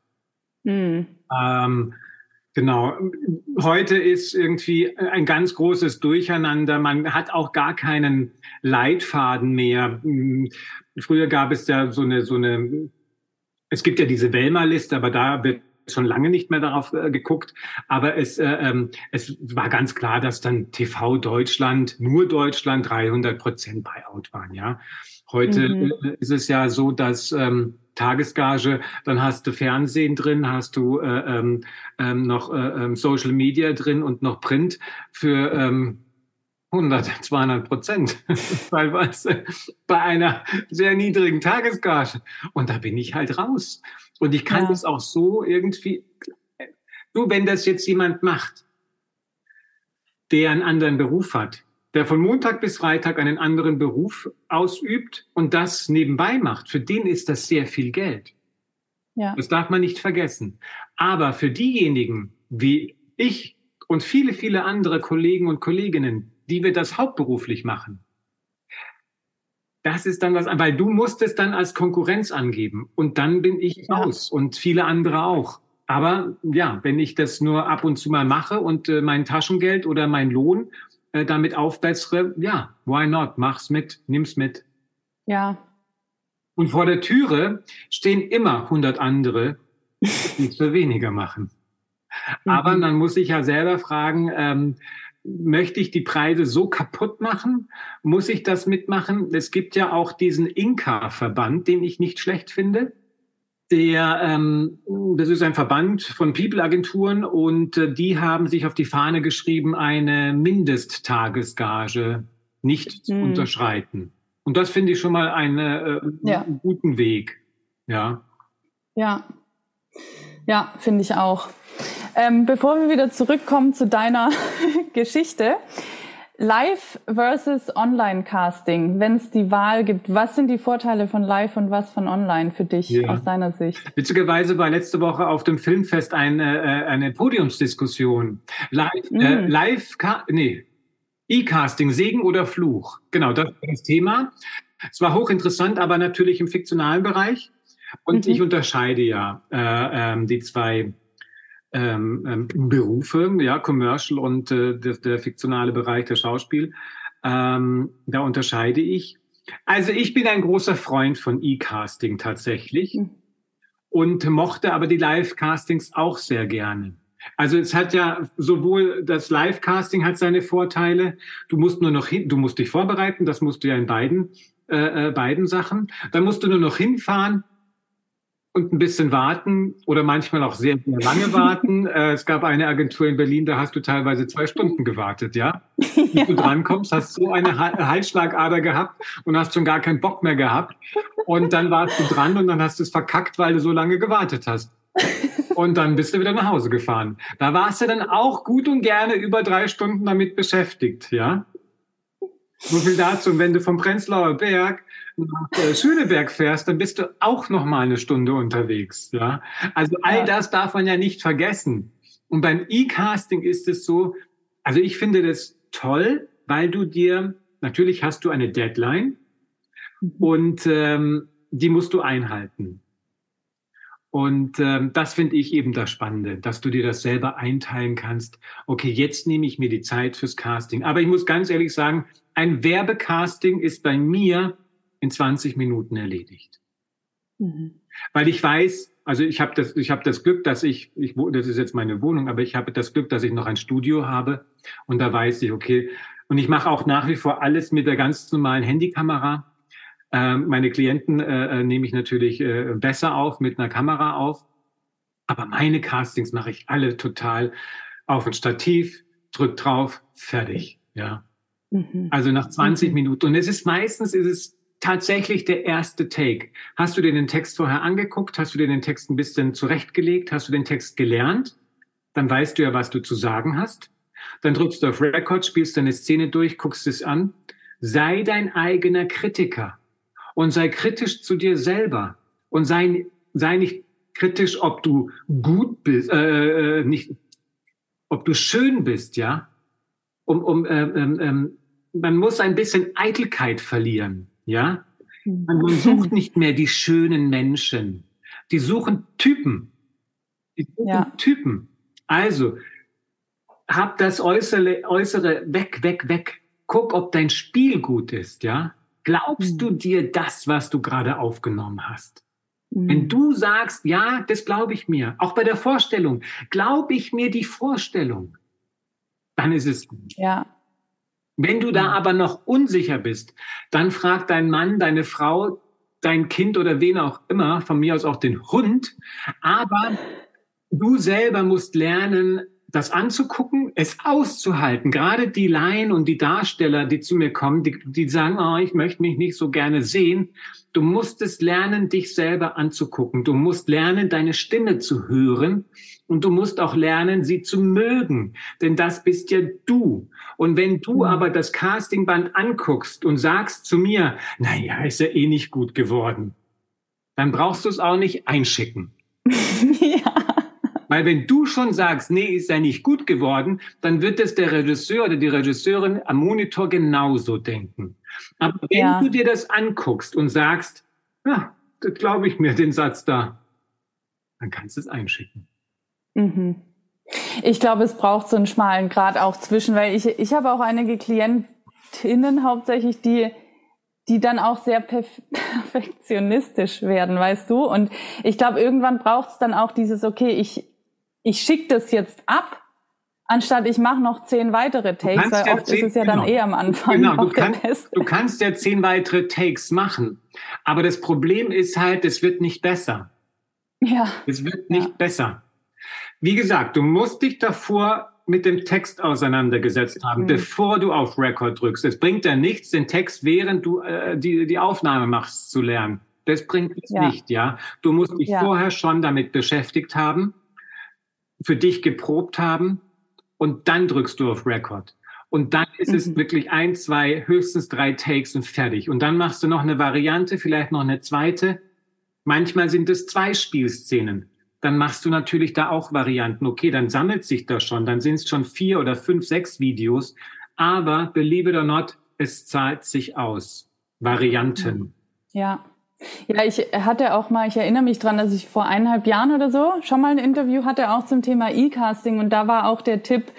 Hm. Ähm, Genau. Heute ist irgendwie ein ganz großes Durcheinander. Man hat auch gar keinen Leitfaden mehr. Früher gab es ja so eine, so eine, es gibt ja diese Wellmer-Liste, aber da wird schon lange nicht mehr darauf äh, geguckt, aber es, äh, ähm, es war ganz klar, dass dann TV Deutschland, nur Deutschland 300 Prozent Buyout waren, ja. Heute mhm. Äh, ist es ja so, dass ähm, Tagesgage, dann hast du Fernsehen drin, hast du äh, ähm, ähm noch äh, ähm, Social Media drin und noch Print für ähm, 100, 200 Prozent, [laughs] teilweise bei einer sehr niedrigen Tagesgage. Und da bin ich halt raus. Und ich kann ja. das auch so irgendwie, du, wenn das jetzt jemand macht, der einen anderen Beruf hat, der von Montag bis Freitag einen anderen Beruf ausübt und das nebenbei macht, für den ist das sehr viel Geld. Ja. Das darf man nicht vergessen. Aber für diejenigen wie ich und viele, viele andere Kollegen und Kolleginnen, die wir das hauptberuflich machen, das ist dann was, weil du musst es dann als Konkurrenz angeben und dann bin ich ja. raus und viele andere auch. Aber ja, wenn ich das nur ab und zu mal mache und äh, mein Taschengeld oder mein Lohn äh, damit aufbessere, ja, why not? Mach's mit, nimm's mit. Ja. Und vor der Türe stehen immer 100 andere, die es für weniger machen. [laughs] Aber man muss sich ja selber fragen, ähm, möchte ich die Preise so kaputt machen? Muss ich das mitmachen? Es gibt ja auch diesen Inka-Verband, den ich nicht schlecht finde. Der, ähm, das ist ein Verband von People-Agenturen und äh, die haben sich auf die Fahne geschrieben, eine Mindesttagesgage nicht zu mhm. unterschreiten. Und das finde ich schon mal eine, äh, ja. einen guten Weg. Ja. Ja. Ja, finde ich auch. Ähm, bevor wir wieder zurückkommen zu deiner [laughs] Geschichte, Live versus Online-Casting, wenn es die Wahl gibt, was sind die Vorteile von Live und was von Online für dich ja. aus deiner Sicht? Witzigerweise war letzte Woche auf dem Filmfest eine, äh, eine Podiumsdiskussion. Live, mm. äh, live nee, E-Casting, Segen oder Fluch. Genau, das war das Thema. Es war hochinteressant, aber natürlich im fiktionalen Bereich. Und mhm. ich unterscheide ja äh, ähm, die zwei ähm, ähm, Berufe, ja, Commercial und äh, der, der fiktionale Bereich der Schauspiel. Ähm, da unterscheide ich. Also ich bin ein großer Freund von E-Casting tatsächlich mhm. und mochte aber die Live-Castings auch sehr gerne. Also es hat ja sowohl das Live-Casting hat seine Vorteile. Du musst nur noch hin, du musst dich vorbereiten. Das musst du ja in beiden äh, äh beiden Sachen. Dann musst du nur noch hinfahren und ein bisschen warten oder manchmal auch sehr, sehr lange warten. [laughs] äh, es gab eine Agentur in Berlin, da hast du teilweise zwei Stunden gewartet, ja? Bis [laughs] ja. du drankommst, hast so eine Halsschlagader gehabt und hast schon gar keinen Bock mehr gehabt. Und dann warst du dran und dann hast du es verkackt, weil du so lange gewartet hast. Und dann bist du wieder nach Hause gefahren. Da warst du dann auch gut und gerne über drei Stunden damit beschäftigt, ja? So viel dazu. Und wenn du vom Prenzlauer Berg nach äh, Schöneberg fährst, dann bist du auch noch mal eine Stunde unterwegs. Ja, also all ja. das darf man ja nicht vergessen. Und beim E-Casting ist es so, also ich finde das toll, weil du dir natürlich hast du eine Deadline mhm. und ähm, die musst du einhalten. Und ähm, das finde ich eben das Spannende, dass du dir das selber einteilen kannst. Okay, jetzt nehme ich mir die Zeit fürs Casting. Aber ich muss ganz ehrlich sagen, ein Werbecasting ist bei mir in 20 Minuten erledigt. Mhm. Weil ich weiß, also ich habe das, ich habe das Glück, dass ich, ich, das ist jetzt meine Wohnung, aber ich habe das Glück, dass ich noch ein Studio habe und da weiß ich, okay, und ich mache auch nach wie vor alles mit der ganz normalen Handykamera. Ähm, meine Klienten äh, äh, nehme ich natürlich äh, besser auf mit einer Kamera auf, aber meine Castings mache ich alle total auf ein Stativ, drück drauf, fertig, ja. Mhm. Also nach 20 mhm. Minuten. Und es ist meistens, ist es tatsächlich der erste Take. Hast du dir den Text vorher angeguckt? Hast du dir den Text ein bisschen zurechtgelegt? Hast du den Text gelernt? Dann weißt du ja, was du zu sagen hast. Dann drückst du auf Record, spielst deine Szene durch, guckst es an. Sei dein eigener Kritiker und sei kritisch zu dir selber und sei, sei nicht kritisch, ob du gut bist, äh, äh nicht, ob du schön bist, ja. Um, um, äh, äh, äh, man muss ein bisschen Eitelkeit verlieren. Ja? Man sucht nicht mehr die schönen Menschen. Die suchen Typen. Die suchen ja. Typen. Also, hab das Äußere, Äußere weg, weg, weg. Guck, ob dein Spiel gut ist, ja? Glaubst mhm. du dir das, was du gerade aufgenommen hast? Mhm. Wenn du sagst, ja, das glaube ich mir, auch bei der Vorstellung, glaube ich mir die Vorstellung, dann ist es. Ja. Wenn du da aber noch unsicher bist, dann frag dein Mann, deine Frau, dein Kind oder wen auch immer, von mir aus auch den Hund. Aber du selber musst lernen, das anzugucken, es auszuhalten. Gerade die Laien und die Darsteller, die zu mir kommen, die, die sagen, oh, ich möchte mich nicht so gerne sehen. Du musst es lernen, dich selber anzugucken. Du musst lernen, deine Stimme zu hören. Und du musst auch lernen, sie zu mögen. Denn das bist ja du. Und wenn du mhm. aber das Castingband anguckst und sagst zu mir, na ja, ist ja eh nicht gut geworden, dann brauchst du es auch nicht einschicken. [laughs] ja. Weil wenn du schon sagst, nee, ist ja nicht gut geworden, dann wird es der Regisseur oder die Regisseurin am Monitor genauso denken. Aber wenn ja. du dir das anguckst und sagst, ja, das glaube ich mir, den Satz da, dann kannst du es einschicken. Mhm. Ich glaube, es braucht so einen schmalen Grad auch zwischen, weil ich, ich habe auch einige Klientinnen hauptsächlich, die die dann auch sehr [laughs] perfektionistisch werden, weißt du? Und ich glaube, irgendwann braucht es dann auch dieses, okay, ich, ich schicke das jetzt ab, anstatt ich mache noch zehn weitere Takes, weil ja oft zehn, ist es ja genau. dann eh am Anfang. Genau, du, kann, du kannst ja zehn weitere Takes machen. Aber das Problem ist halt, es wird nicht besser. Ja. Es wird nicht ja. besser. Wie gesagt, du musst dich davor mit dem Text auseinandergesetzt haben, mhm. bevor du auf Record drückst. Es bringt ja nichts, den Text während du äh, die, die Aufnahme machst zu lernen. Das bringt es ja. nicht, ja. Du musst dich ja. vorher schon damit beschäftigt haben, für dich geprobt haben und dann drückst du auf Record. Und dann ist mhm. es wirklich ein, zwei, höchstens drei Takes und fertig. Und dann machst du noch eine Variante, vielleicht noch eine zweite. Manchmal sind es zwei Spielszenen. Dann machst du natürlich da auch Varianten. Okay, dann sammelt sich das schon. Dann sind es schon vier oder fünf, sechs Videos. Aber believe it or not, es zahlt sich aus. Varianten. Ja. Ja, ich hatte auch mal, ich erinnere mich dran, dass ich vor eineinhalb Jahren oder so schon mal ein Interview hatte, auch zum Thema E-Casting. Und da war auch der Tipp,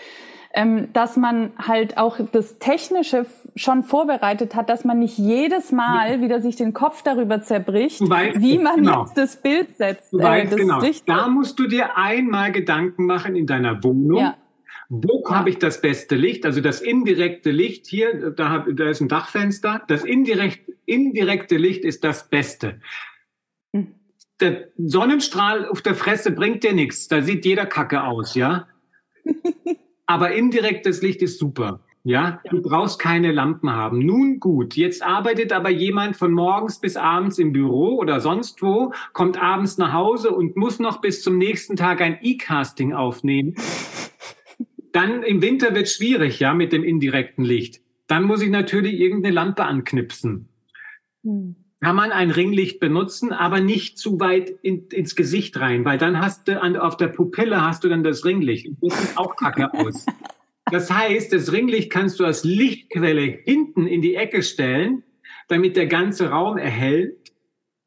ähm, dass man halt auch das Technische schon vorbereitet hat, dass man nicht jedes Mal wieder sich den Kopf darüber zerbricht, weißt, wie man genau. jetzt das Bild setzt. Du weißt, äh, genau. Da musst du dir einmal Gedanken machen in deiner Wohnung. Ja. Wo ja. habe ich das beste Licht? Also das indirekte Licht hier, da, hab, da ist ein Dachfenster. Das indirekt, indirekte Licht ist das Beste. Hm. Der Sonnenstrahl auf der Fresse bringt dir nichts. Da sieht jeder Kacke aus, ja? [laughs] Aber indirektes Licht ist super. Ja, du brauchst keine Lampen haben. Nun gut, jetzt arbeitet aber jemand von morgens bis abends im Büro oder sonst wo, kommt abends nach Hause und muss noch bis zum nächsten Tag ein E-Casting aufnehmen. [laughs] Dann im Winter wird schwierig, ja, mit dem indirekten Licht. Dann muss ich natürlich irgendeine Lampe anknipsen. Hm kann man ein Ringlicht benutzen, aber nicht zu weit in, ins Gesicht rein, weil dann hast du an, auf der Pupille hast du dann das Ringlicht. Das sieht auch kacke aus. Das heißt, das Ringlicht kannst du als Lichtquelle hinten in die Ecke stellen, damit der ganze Raum erhellt.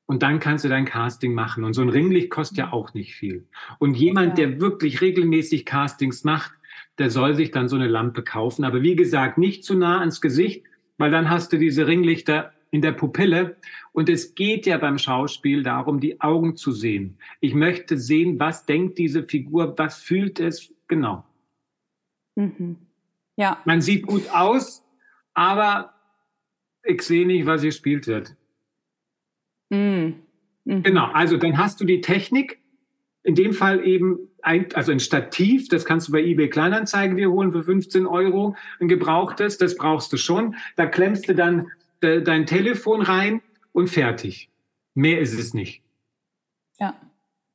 Und dann kannst du dein Casting machen. Und so ein Ringlicht kostet ja auch nicht viel. Und jemand, der wirklich regelmäßig Castings macht, der soll sich dann so eine Lampe kaufen. Aber wie gesagt, nicht zu nah ans Gesicht, weil dann hast du diese Ringlichter in der Pupille. Und es geht ja beim Schauspiel darum, die Augen zu sehen. Ich möchte sehen, was denkt diese Figur, was fühlt es genau. Mhm. Ja. Man sieht gut aus, aber ich sehe nicht, was gespielt wird. Mhm. Mhm. Genau, also dann hast du die Technik, in dem Fall eben ein, also ein Stativ, das kannst du bei eBay Kleinanzeigen dir holen für 15 Euro, ein gebrauchtes, das brauchst du schon. Da klemmst du dann de, dein Telefon rein und fertig. Mehr ist es nicht. Ja.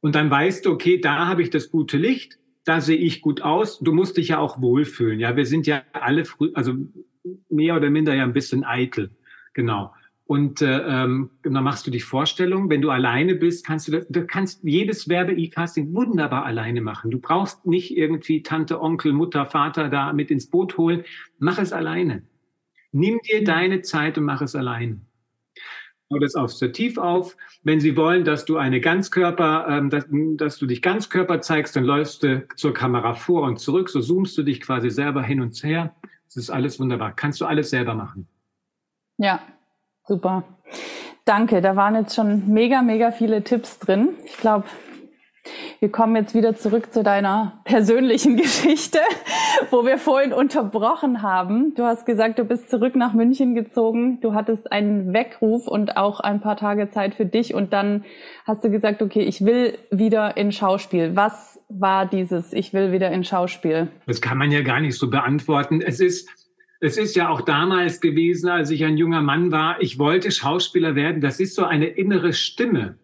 Und dann weißt du, okay, da habe ich das gute Licht, da sehe ich gut aus. Du musst dich ja auch wohlfühlen. Ja, wir sind ja alle früh, also mehr oder minder ja ein bisschen eitel. Genau. Und äh, ähm, dann machst du die Vorstellung, wenn du alleine bist, kannst du, du kannst jedes Werbe-E-Casting wunderbar alleine machen. Du brauchst nicht irgendwie Tante, Onkel, Mutter, Vater da mit ins Boot holen. Mach es alleine. Nimm dir deine Zeit und mach es allein. Schau das aufs Stativ auf. Wenn Sie wollen, dass du eine Ganzkörper, ähm, dass, dass du dich Ganzkörper zeigst, dann läufst du zur Kamera vor und zurück. So zoomst du dich quasi selber hin und her. Das ist alles wunderbar. Kannst du alles selber machen. Ja, super. Danke. Da waren jetzt schon mega, mega viele Tipps drin. Ich glaube, wir kommen jetzt wieder zurück zu deiner persönlichen [laughs] Geschichte, wo wir vorhin unterbrochen haben. Du hast gesagt, du bist zurück nach München gezogen. Du hattest einen Weckruf und auch ein paar Tage Zeit für dich. Und dann hast du gesagt, okay, ich will wieder in Schauspiel. Was war dieses, ich will wieder in Schauspiel? Das kann man ja gar nicht so beantworten. Es ist, es ist ja auch damals gewesen, als ich ein junger Mann war. Ich wollte Schauspieler werden. Das ist so eine innere Stimme.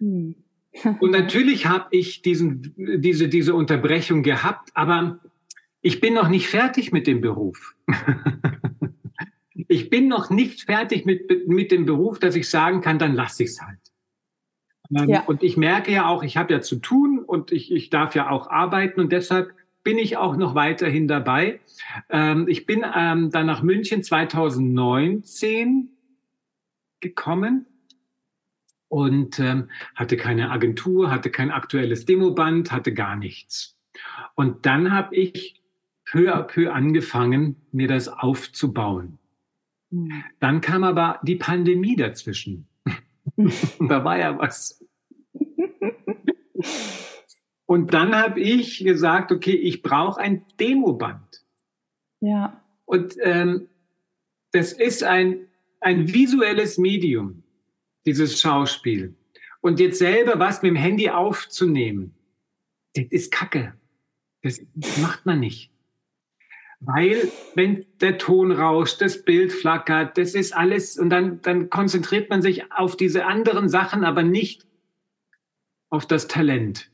Hm und natürlich habe ich diesen, diese, diese Unterbrechung gehabt, aber ich bin noch nicht fertig mit dem Beruf. [laughs] ich bin noch nicht fertig mit, mit dem Beruf, dass ich sagen kann, dann lasse ich es halt. Ähm, ja. Und ich merke ja auch, ich habe ja zu tun und ich, ich darf ja auch arbeiten und deshalb bin ich auch noch weiterhin dabei. Ähm, ich bin ähm, dann nach München 2019 gekommen und ähm, hatte keine Agentur, hatte kein aktuelles Demoband, hatte gar nichts. Und dann habe ich peu à peu angefangen, mir das aufzubauen. Mhm. Dann kam aber die Pandemie dazwischen. [laughs] da war ja was. Und dann habe ich gesagt, okay, ich brauche ein Demoband. Ja. Und ähm, das ist ein, ein visuelles Medium dieses Schauspiel. Und jetzt selber was mit dem Handy aufzunehmen, das ist Kacke. Das macht man nicht. Weil, wenn der Ton rauscht, das Bild flackert, das ist alles, und dann, dann konzentriert man sich auf diese anderen Sachen, aber nicht auf das Talent.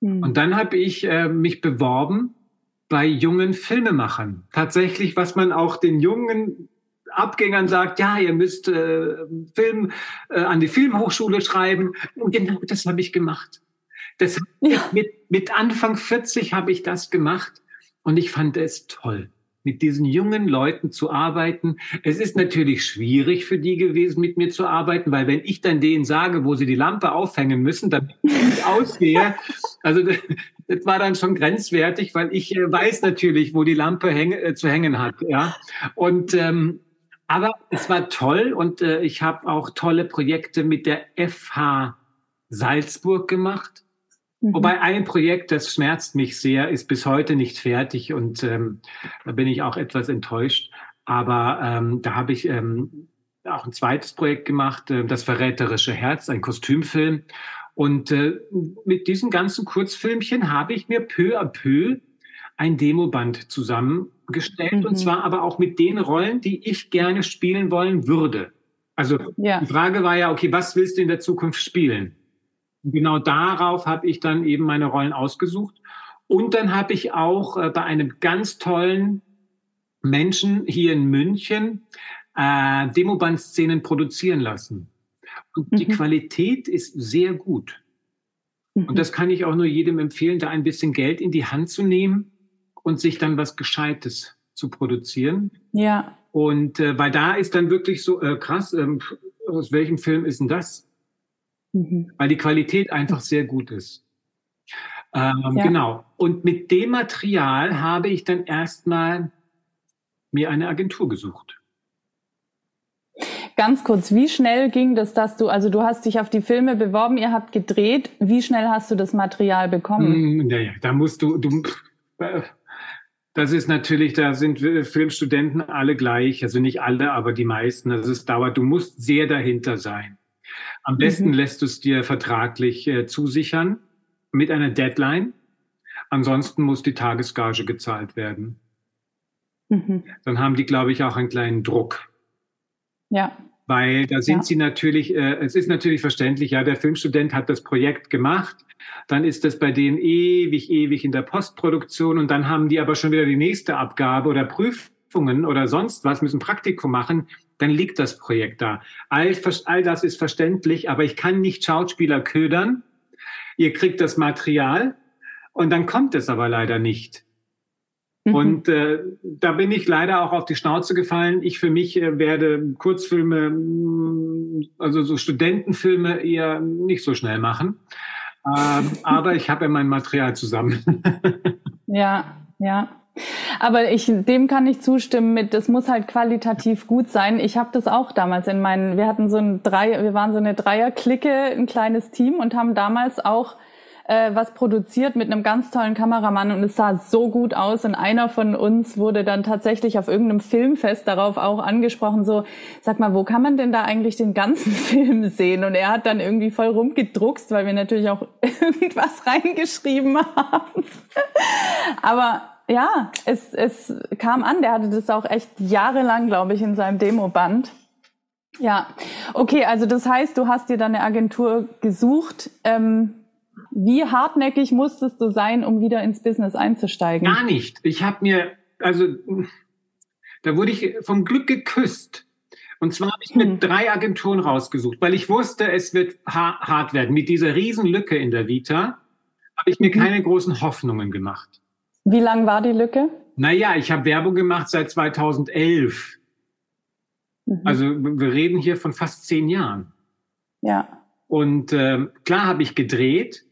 Mhm. Und dann habe ich äh, mich beworben bei jungen Filmemachern. Tatsächlich, was man auch den jungen Abgängern sagt, ja, ihr müsst äh, Film äh, an die Filmhochschule schreiben. Und genau das habe ich gemacht. Das, ja. mit, mit Anfang 40 habe ich das gemacht und ich fand es toll mit diesen jungen Leuten zu arbeiten. Es ist natürlich schwierig für die gewesen, mit mir zu arbeiten, weil wenn ich dann denen sage, wo sie die Lampe aufhängen müssen, damit ich [laughs] ausgehe, also das, das, war dann schon grenzwertig, weil ich äh, weiß natürlich, wo die Lampe häng, äh, zu hängen hat. Ja, und ähm, aber es war toll und äh, ich habe auch tolle Projekte mit der FH Salzburg gemacht. Mhm. Wobei ein Projekt, das schmerzt mich sehr, ist bis heute nicht fertig und ähm, da bin ich auch etwas enttäuscht. Aber ähm, da habe ich ähm, auch ein zweites Projekt gemacht, äh, das Verräterische Herz, ein Kostümfilm. Und äh, mit diesen ganzen Kurzfilmchen habe ich mir peu à peu ein Demoband zusammengestellt mhm. und zwar aber auch mit den Rollen, die ich gerne spielen wollen würde. Also ja. die Frage war ja, okay, was willst du in der Zukunft spielen? genau darauf habe ich dann eben meine Rollen ausgesucht. Und dann habe ich auch äh, bei einem ganz tollen Menschen hier in München äh, Demoband-Szenen produzieren lassen. Und mhm. die Qualität ist sehr gut. Mhm. Und das kann ich auch nur jedem empfehlen, da ein bisschen Geld in die Hand zu nehmen und sich dann was Gescheites zu produzieren. Ja. Und äh, weil da ist dann wirklich so äh, krass, ähm, aus welchem Film ist denn das? mhm. weil die Qualität einfach sehr gut ist. Ähm, ja. Genau. Und mit dem Material habe ich dann erstmal mir eine Agentur gesucht. Ganz kurz, wie schnell ging das, dass du, also du hast dich auf die Filme beworben, ihr habt gedreht, wie schnell hast du das Material bekommen? Naja, mm, da musst du, du, das ist natürlich, da sind Filmstudenten alle gleich, also nicht alle, aber die meisten. Also es dauert, du musst sehr dahinter sein. Am besten mhm. lässt du es dir vertraglich äh, zusichern mit einer Deadline. Ansonsten muss die Tagesgage gezahlt werden. Mhm. Dann haben die, glaube ich, auch einen kleinen Druck. Ja. Weil da sind ja. sie natürlich, äh, es ist natürlich verständlich, ja, der Filmstudent hat das Projekt gemacht, dann ist das bei denen ewig, ewig in der Postproduktion und dann haben die aber schon wieder die nächste Abgabe oder Prüfungen oder sonst was, müssen Praktikum machen dann liegt das Projekt da. All, all das ist verständlich, aber ich kann nicht Schauspieler ködern. Ihr kriegt das Material und dann kommt es aber leider nicht. Mhm. Und äh, da bin ich leider auch auf die Schnauze gefallen. Ich für mich äh, werde Kurzfilme, mm, also so Studentenfilme eher nicht so schnell machen. Ähm, aber ich habe ja mein Material zusammen. [laughs] ja, ja. Aber ich, dem kann ich zustimmen mit, das muss halt qualitativ gut sein. Ich habe das auch damals in meinen, wir hatten so ein Drei, wir waren so eine Dreierklicke, ein kleines Team und haben damals auch äh, was produziert mit einem ganz tollen Kameramann und es sah so gut aus und einer von uns wurde dann tatsächlich auf irgendeinem Filmfest darauf auch angesprochen, so, sag mal, wo kann man denn da eigentlich den ganzen [laughs] Film sehen? Und er hat dann irgendwie voll rumgedruckst, weil wir natürlich auch [laughs] irgendwas reingeschrieben haben. [laughs] Aber ja, es, es kam an. Der hatte das auch echt jahrelang, glaube ich, in seinem Demoband. Ja, okay, also das heißt, du hast dir dann eine Agentur gesucht. Ähm, wie hartnäckig musstest du sein, um wieder ins Business einzusteigen? Gar nicht. Ich habe mir, also da wurde ich vom Glück geküsst. Und zwar habe ich mir hm. drei Agenturen rausgesucht, weil ich wusste, es wird hart werden. Mit dieser riesen Lücke in der Vita habe ich mir mhm. keine großen Hoffnungen gemacht. Wie lang war die Lücke? Naja, ich habe Werbung gemacht seit 2011. Mhm. Also wir reden hier von fast zehn Jahren. Ja. Und äh, klar habe ich gedreht,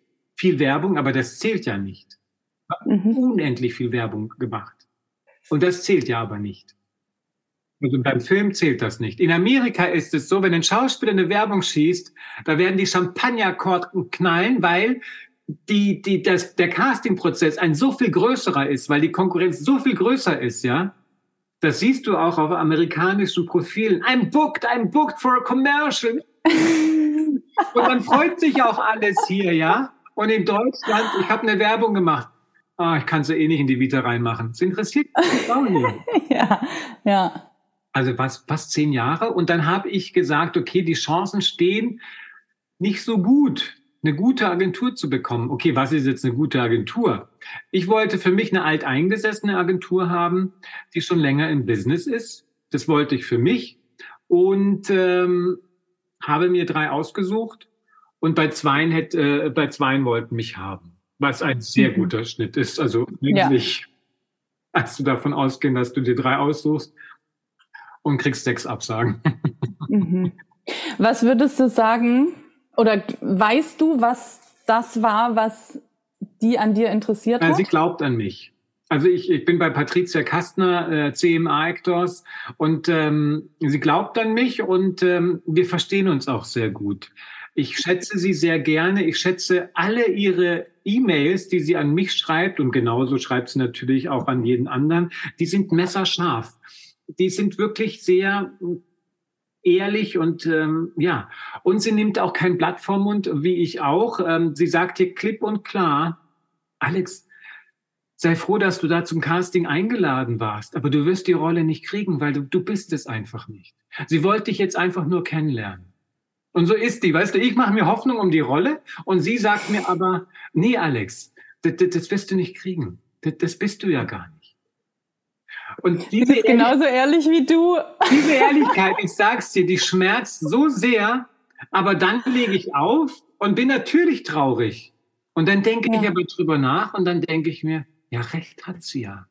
viel Werbung, aber das zählt ja nicht. Mhm. Unendlich viel Werbung gemacht. Und das zählt ja aber nicht. Also beim Film zählt das nicht. In Amerika ist es so, wenn ein Schauspieler eine Werbung schießt, da werden die Champagnerkorken knallen, weil die, die, das, der Casting-Prozess ein so viel größerer ist, weil die Konkurrenz so viel größer ist, ja. Das siehst du auch auf amerikanischen Profilen. I'm booked, I'm booked for a commercial. [laughs] Und man freut sich auch alles hier, ja. Und in Deutschland, ich habe eine Werbung gemacht. ah, ich kann sie eh nicht in die Vita reinmachen. Das interessiert mich auch nicht. [laughs] ja, ja. Also was, fast zehn Jahre. Und dann habe ich gesagt, okay, die Chancen stehen nicht so gut, eine gute Agentur zu bekommen. Okay, was ist jetzt eine gute Agentur? Ich wollte für mich eine alteingesessene Agentur haben, die schon länger im Business ist. Das wollte ich für mich und ähm, habe mir drei ausgesucht und bei zweien hätte, äh, bei zweien wollten mich haben, was ein sehr mhm. guter Schnitt ist. Also eigentlich, ja. als du davon ausgehen, dass du dir drei aussuchst und kriegst sechs Absagen. [laughs] Mhm. Was würdest du sagen, oder weißt du, was das war, was die an dir interessiert hat? Sie glaubt an mich. Also ich, ich bin bei Patricia Kastner, äh, CMA Actors, und ähm, sie glaubt an mich und ähm, wir verstehen uns auch sehr gut. Ich schätze sie sehr gerne. Ich schätze alle ihre E-Mails, die sie an mich schreibt, und genauso schreibt sie natürlich auch an jeden anderen, die sind messerscharf. Die sind wirklich sehr ehrlich und ähm, ja, und sie nimmt auch kein Blatt vom Mund, wie ich auch. Ähm, sie sagt hier klipp und klar, Alex, sei froh, dass du da zum Casting eingeladen warst, aber du wirst die Rolle nicht kriegen, weil du, du bist es einfach nicht. Sie wollte dich jetzt einfach nur kennenlernen. Und so ist die, weißt du, ich mache mir Hoffnung um die Rolle und sie sagt mir aber, nee, Alex, das, das, das wirst du nicht kriegen. Das, das bist du ja gar nicht. Und diese ist genauso ehrlich wie du. Diese Ehrlichkeit, [laughs] ich sag's dir, die schmerzt so sehr, aber dann lege ich auf und bin natürlich traurig. Und dann denke ja. ich aber drüber nach und dann denke ich mir, ja, recht hat sie ja.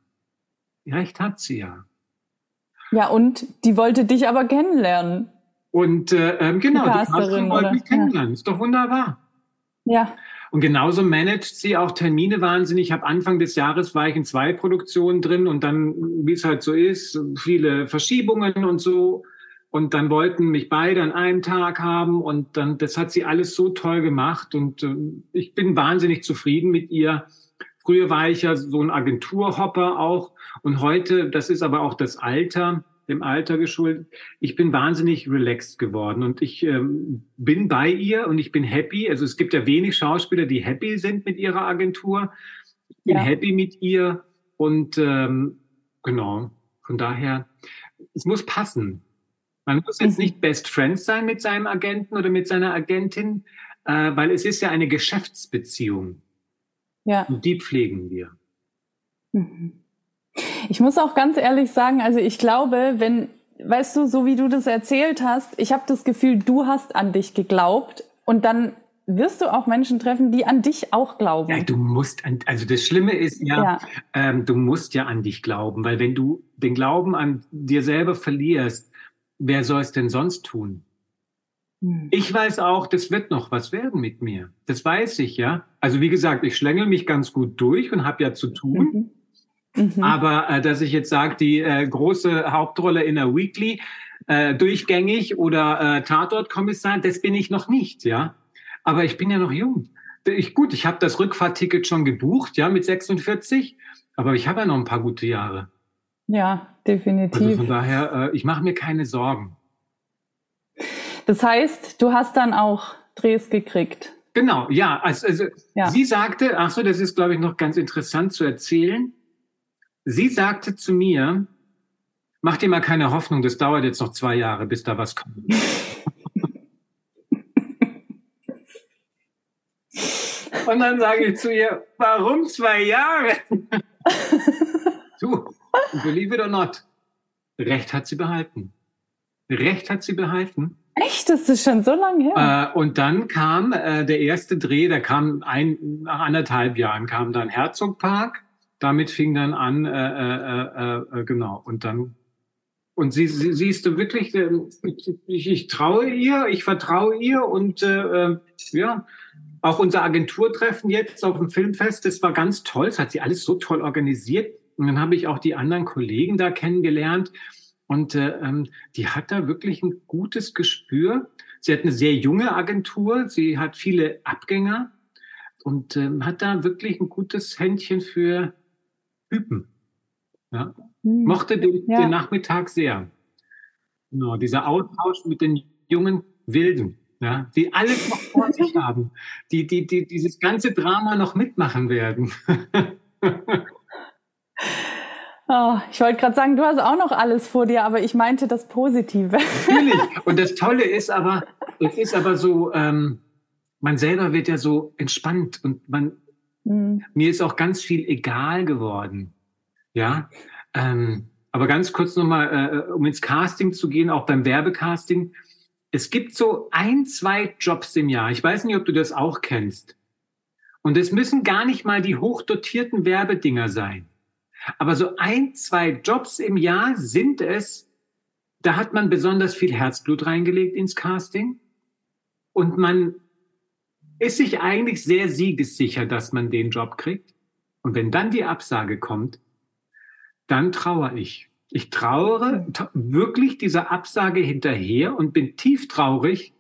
Recht hat sie ja. Ja, und die wollte dich aber kennenlernen. Und äh, ähm, genau, die, die wollte mich kennenlernen. Ja. Ist doch wunderbar. Ja. Und genauso managt sie auch Termine wahnsinnig. Ich habe Anfang des Jahres war ich in zwei Produktionen drin und dann, wie es halt so ist, viele Verschiebungen und so. Und dann wollten mich beide an einem Tag haben und dann, das hat sie alles so toll gemacht und äh, ich bin wahnsinnig zufrieden mit ihr. Früher war ich ja so ein Agenturhopper auch und heute, das ist aber auch das Alter, dem Alter geschuldet. Ich bin wahnsinnig relaxed geworden und ich ähm, bin bei ihr und ich bin happy. Also es gibt ja wenig Schauspieler, die happy sind mit ihrer Agentur. Ich bin ja. happy mit ihr und ähm, genau, von daher, es muss passen. Man muss jetzt mhm. nicht Best Friends sein mit seinem Agenten oder mit seiner Agentin, äh, weil es ist ja eine Geschäftsbeziehung. Ja. Und die pflegen wir. Mhm. Ich muss auch ganz ehrlich sagen, also ich glaube, wenn, weißt du, so wie du das erzählt hast, ich habe das Gefühl, du hast an dich geglaubt und dann wirst du auch Menschen treffen, die an dich auch glauben. Ja, du musst, an, also das Schlimme ist ja, ja. Ähm, du musst ja an dich glauben, weil wenn du den Glauben an dir selber verlierst, wer soll es denn sonst tun? Hm. Ich weiß auch, das wird noch was werden mit mir. Das weiß ich, ja. Also wie gesagt, ich schlängel mich ganz gut durch und habe ja zu tun. Mhm. Mhm. Aber äh, dass ich jetzt sage, die äh, große Hauptrolle in der Weekly äh, durchgängig oder äh, Tatortkommissar, das bin ich noch nicht, ja. Aber ich bin ja noch jung. Ich, gut, ich habe das Rückfahrtticket schon gebucht, ja, mit 46, aber ich habe ja noch ein paar gute Jahre. Ja, definitiv. Also von daher, äh, ich mache mir keine Sorgen. Das heißt, du hast dann auch Drehs gekriegt. Genau, ja. Also, also ja. sie sagte, ach so, das ist, glaube ich, noch ganz interessant zu erzählen. Sie sagte zu mir, mach dir mal keine Hoffnung, das dauert jetzt noch zwei Jahre, bis da was kommt. [laughs] Und dann sage ich zu ihr, warum zwei Jahre? [laughs] du, believe it or not, Recht hat sie behalten. Recht hat sie behalten. Echt? Das ist schon so lange her. Äh, und dann kam äh, der erste Dreh, der kam ein, nach anderthalb Jahren, kam dann Herzogpark damit fing dann an, äh, äh, äh, äh, genau, und dann, und sie, sie siehst du wirklich, äh, ich, ich traue ihr, ich vertraue ihr und äh, äh, ja, auch unser Agenturtreffen jetzt auf dem Filmfest, das war ganz toll, das hat sie alles so toll organisiert. Und dann habe ich auch die anderen Kollegen da kennengelernt und äh, ähm, die hat da wirklich ein gutes Gespür. Sie hat eine sehr junge Agentur, sie hat viele Abgänger und ähm, hat da wirklich ein gutes Händchen für Typen. Ja? Hm. Mochte den, ja. den Nachmittag sehr. Genau, dieser Austausch mit den jungen Wilden, ja, die alles noch vor sich [laughs] haben, die, die, die dieses ganze Drama noch mitmachen werden. [laughs] Oh, ich wollte gerade sagen, du hast auch noch alles vor dir, aber ich meinte das Positive. Natürlich. [laughs] Und das Tolle ist aber, es ist aber so, ähm, man selber wird ja so entspannt und man, mhm. mir ist auch ganz viel egal geworden. Ja. Ähm, aber ganz kurz nochmal, äh, um ins Casting zu gehen, auch beim Werbecasting. Es gibt so ein, zwei Jobs im Jahr. Ich weiß nicht, ob du das auch kennst. Und es müssen gar nicht mal die hochdotierten Werbedinger sein. Aber so ein, zwei Jobs im Jahr sind es, da hat man besonders viel Herzblut reingelegt ins Casting. Und man ist sich eigentlich sehr siegessicher, dass man den Job kriegt. Und wenn dann die Absage kommt, dann trauere ich. Ich trauere wirklich dieser Absage hinterher und bin tief traurig.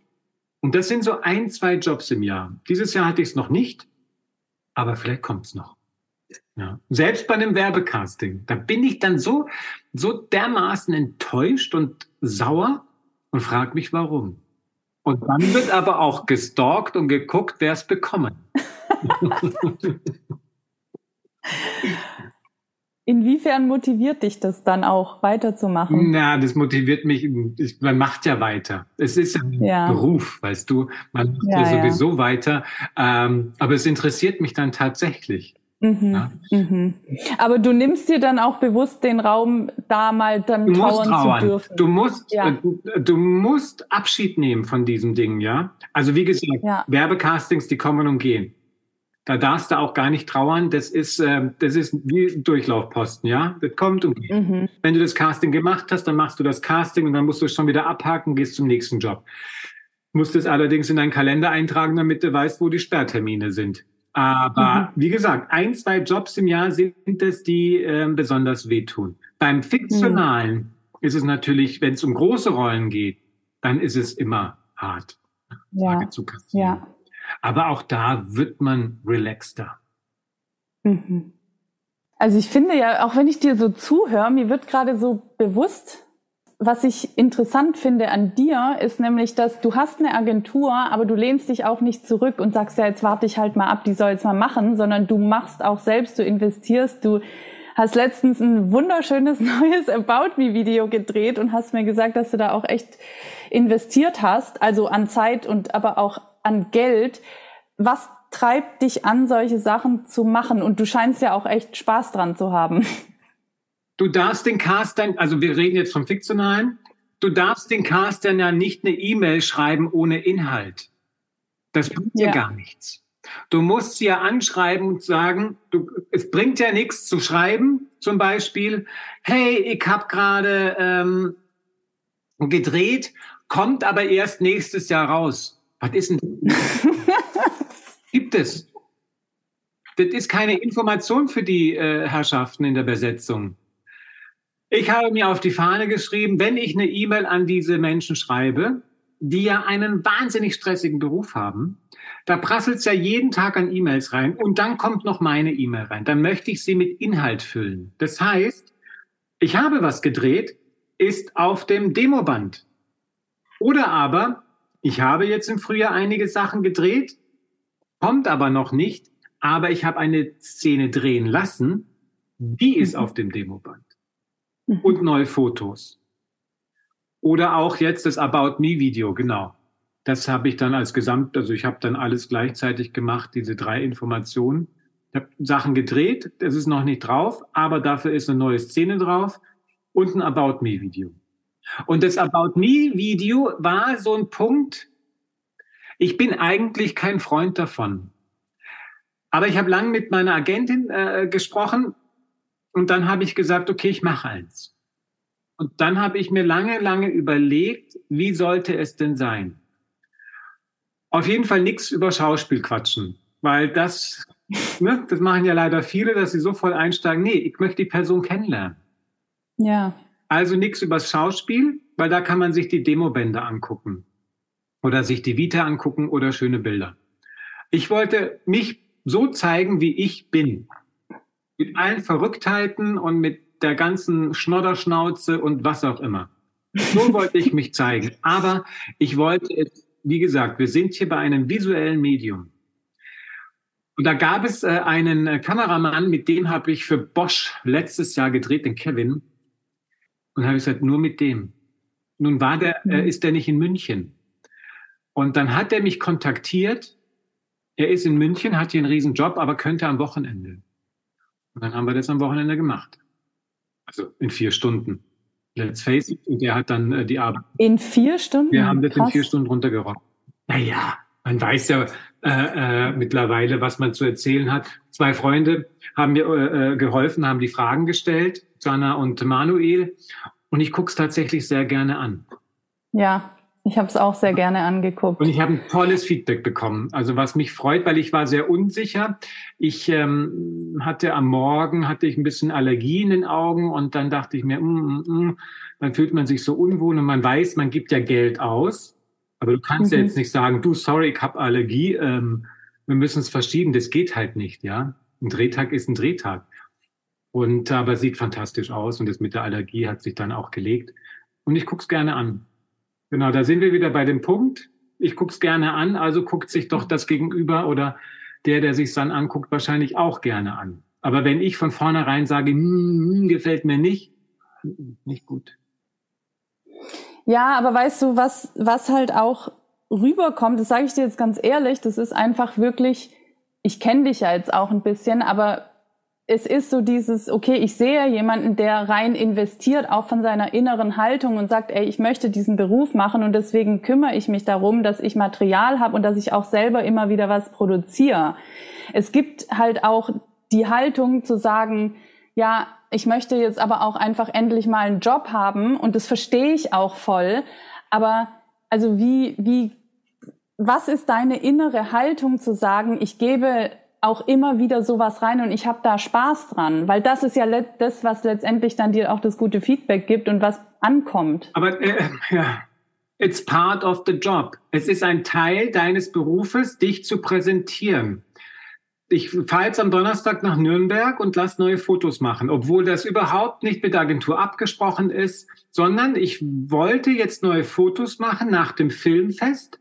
Und das sind so ein, zwei Jobs im Jahr. Dieses Jahr hatte ich es noch nicht, aber vielleicht kommt es noch. Ja. Selbst bei einem Werbecasting, da bin ich dann so, so dermaßen enttäuscht und sauer und frage mich, warum. Und dann wird aber auch gestalkt und geguckt, wer es bekommen. [laughs] Inwiefern motiviert dich das dann auch weiterzumachen? Na, das motiviert mich. Ich, man macht ja weiter. Es ist ein ja. Beruf, weißt du. Man macht ja, ja sowieso ja. weiter. Ähm, aber es interessiert mich dann tatsächlich. Mhm, ja? mhm. Aber du nimmst dir dann auch bewusst den Raum, da mal dann du trauern, trauern, zu dürfen. Du musst, ja. äh, du musst Abschied nehmen von diesem Ding, ja. Also wie gesagt, ja. Werbecastings, die kommen und gehen. Da darfst du auch gar nicht trauern. Das ist, äh, das ist wie Durchlaufposten, ja. Das kommt und geht. Mhm. Wenn du das Casting gemacht hast, dann machst du das Casting und dann musst du es schon wieder abhaken, gehst zum nächsten Job. Musst es allerdings in deinen Kalender eintragen, damit du weißt, wo die Sperrtermine sind. Aber mhm. wie gesagt, ein, zwei Jobs im Jahr sind es, die äh, besonders wehtun. Beim Fiktionalen mhm. ist es natürlich, wenn es um große Rollen geht, dann ist es immer hart. Ja. ja. Aber auch da wird man relaxter. Mhm. Also ich finde ja, auch wenn ich dir so zuhöre, mir wird gerade so bewusst, was ich interessant finde an dir, ist nämlich, dass du hast eine Agentur, aber du lehnst dich auch nicht zurück und sagst, ja, jetzt warte ich halt mal ab, die soll jetzt mal machen, sondern du machst auch selbst, du investierst, du hast letztens ein wunderschönes [laughs] neues About Me Video gedreht und hast mir gesagt, dass du da auch echt investiert hast, also an Zeit und aber auch an Geld. Was treibt dich an, solche Sachen zu machen? Und du scheinst ja auch echt Spaß dran zu haben. [laughs] Du darfst den Castern, also wir reden jetzt vom Fiktionalen, du darfst den Castern ja nicht eine E-Mail schreiben ohne Inhalt. Das bringt ja. dir gar nichts. Du musst sie ja anschreiben und sagen, du, es bringt ja nichts zu schreiben, zum Beispiel, hey, ich habe gerade ähm, gedreht, kommt aber erst nächstes Jahr raus. Was ist denn? [laughs] Gibt es? Das ist keine Information für die äh, Herrschaften in der Besetzung. Ich habe mir auf die Fahne geschrieben, wenn ich eine E-Mail an diese Menschen schreibe, die ja einen wahnsinnig stressigen Beruf haben, da prasselt es ja jeden Tag an E-Mails rein und dann kommt noch meine E-Mail rein. Dann möchte ich sie mit Inhalt füllen. Das heißt, ich habe was gedreht, ist auf dem Demoband. Oder aber, ich habe jetzt im Frühjahr einige Sachen gedreht, kommt aber noch nicht, aber ich habe eine Szene drehen lassen, die ist [laughs] auf dem Demoband mhm. und neue Fotos. Oder auch jetzt das About Me Video, genau. Das habe ich dann als Gesamt, also ich habe dann alles gleichzeitig gemacht, diese drei Informationen. Ich habe Sachen gedreht, das ist noch nicht drauf, aber dafür ist eine neue Szene drauf und ein About Me Video. Und das About Me Video war so ein Punkt, ich bin eigentlich kein Freund davon. Aber ich habe lang mit meiner Agentin äh, gesprochen und dann habe ich gesagt, okay, ich mache eins. Und dann habe ich mir lange, lange überlegt, wie sollte es denn sein? Auf jeden Fall nichts über Schauspiel quatschen, weil das, [laughs] ne, das machen ja leider viele, dass sie so voll einsteigen. Nee, ich möchte die Person kennenlernen. Ja. Also nichts übers Schauspiel, weil da kann man sich die Demobände angucken oder sich die Vita angucken oder schöne Bilder. Ich wollte mich so zeigen, wie ich bin mit allen Verrücktheiten und mit der ganzen Schnodderschnauze und was auch immer. So [laughs] wollte ich mich zeigen. Aber ich wollte es, wie gesagt, wir sind hier bei einem visuellen Medium. Und da gab es äh, einen äh, Kameramann, mit dem habe ich für Bosch letztes Jahr gedreht, den Kevin. Und habe ich gesagt, nur mit dem. Nun war der, äh, mhm. ist der nicht in München. Und dann hat er mich kontaktiert. Er ist in München, hat hier einen riesen Job, aber könnte am Wochenende. Und dann haben wir das am Wochenende gemacht. Also in vier Stunden. Let's face it. Und er hat dann äh, die Arbeit. In vier Stunden? Wir haben das Krass. in vier Stunden runtergerockt. Naja, man weiß ja äh, äh, mittlerweile, was man zu erzählen hat. Zwei Freunde haben mir äh, äh geholfen, haben die Fragen gestellt, Jana und Manuel. Und ich gucke es tatsächlich sehr gerne an. Ja, ich habe es auch sehr gerne angeguckt. Und ich habe ein tolles Feedback bekommen. Also was mich freut, weil ich war sehr unsicher. Ich ähm, hatte am Morgen hatte ich ein bisschen Allergie in den Augen und dann dachte ich mir, mm, mm, mm, dann fühlt man sich so unwohl und man weiß, man gibt ja Geld aus, aber du kannst mhm. ja jetzt nicht sagen, du sorry, ich habe Allergie, ähm, wir müssen es verschieben. Das geht halt nicht, ja. Ein Drehtag ist ein Drehtag. Und aber sieht fantastisch aus und das mit der Allergie hat sich dann auch gelegt. Und ich guck's gerne an. Genau, da sind wir wieder bei dem Punkt. Ich gucke es gerne an, also guckt sich doch das Gegenüber oder der, der sich dann anguckt, wahrscheinlich auch gerne an. Aber wenn ich von vornherein sage, hm, gefällt mir nicht, nicht gut. Ja, aber weißt du, was, was halt auch rüberkommt, das sage ich dir jetzt ganz ehrlich, das ist einfach wirklich, ich kenne dich ja jetzt auch ein bisschen, aber es ist so dieses, okay, ich sehe jemanden, der rein investiert, auch von seiner inneren Haltung und sagt, ey, ich möchte diesen Beruf machen und deswegen kümmere ich mich darum, dass ich Material habe und dass ich auch selber immer wieder was produziere. Es gibt halt auch die Haltung zu sagen, ja, ich möchte jetzt aber auch einfach endlich mal einen Job haben und das verstehe ich auch voll. Aber also wie, wie, was ist deine innere Haltung zu sagen, ich gebe auch immer wieder sowas rein und ich habe da Spaß dran, weil das ist ja das, was letztendlich dann dir auch das gute Feedback gibt und was ankommt. Aber äh, ja, it's part of the job. Es ist ein Teil deines Berufes, dich zu präsentieren. Ich fahre jetzt am Donnerstag nach Nürnberg und lasse neue Fotos machen, obwohl das überhaupt nicht mit der Agentur abgesprochen ist, sondern ich wollte jetzt neue Fotos machen nach dem Filmfest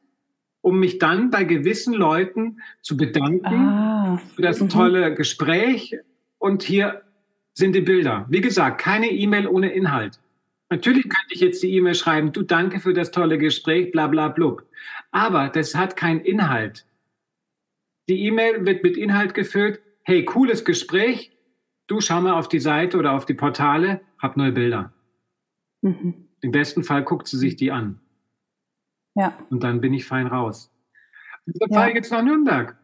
um mich dann bei gewissen Leuten zu bedanken ah. für das mhm. tolle Gespräch. Und hier sind die Bilder. Wie gesagt, keine E-Mail ohne Inhalt. Natürlich könnte ich jetzt die E-Mail schreiben, du danke für das tolle Gespräch, bla bla blub. Aber das hat keinen Inhalt. Die E-Mail wird mit Inhalt gefüllt. Hey, cooles Gespräch. Du schau mal auf die Seite oder auf die Portale, hab neue Bilder. Mhm. Im besten Fall guckt sie sich die an. Ja. Und dann bin ich fein raus. Und dann ja. fahre ich jetzt nach Nürnberg.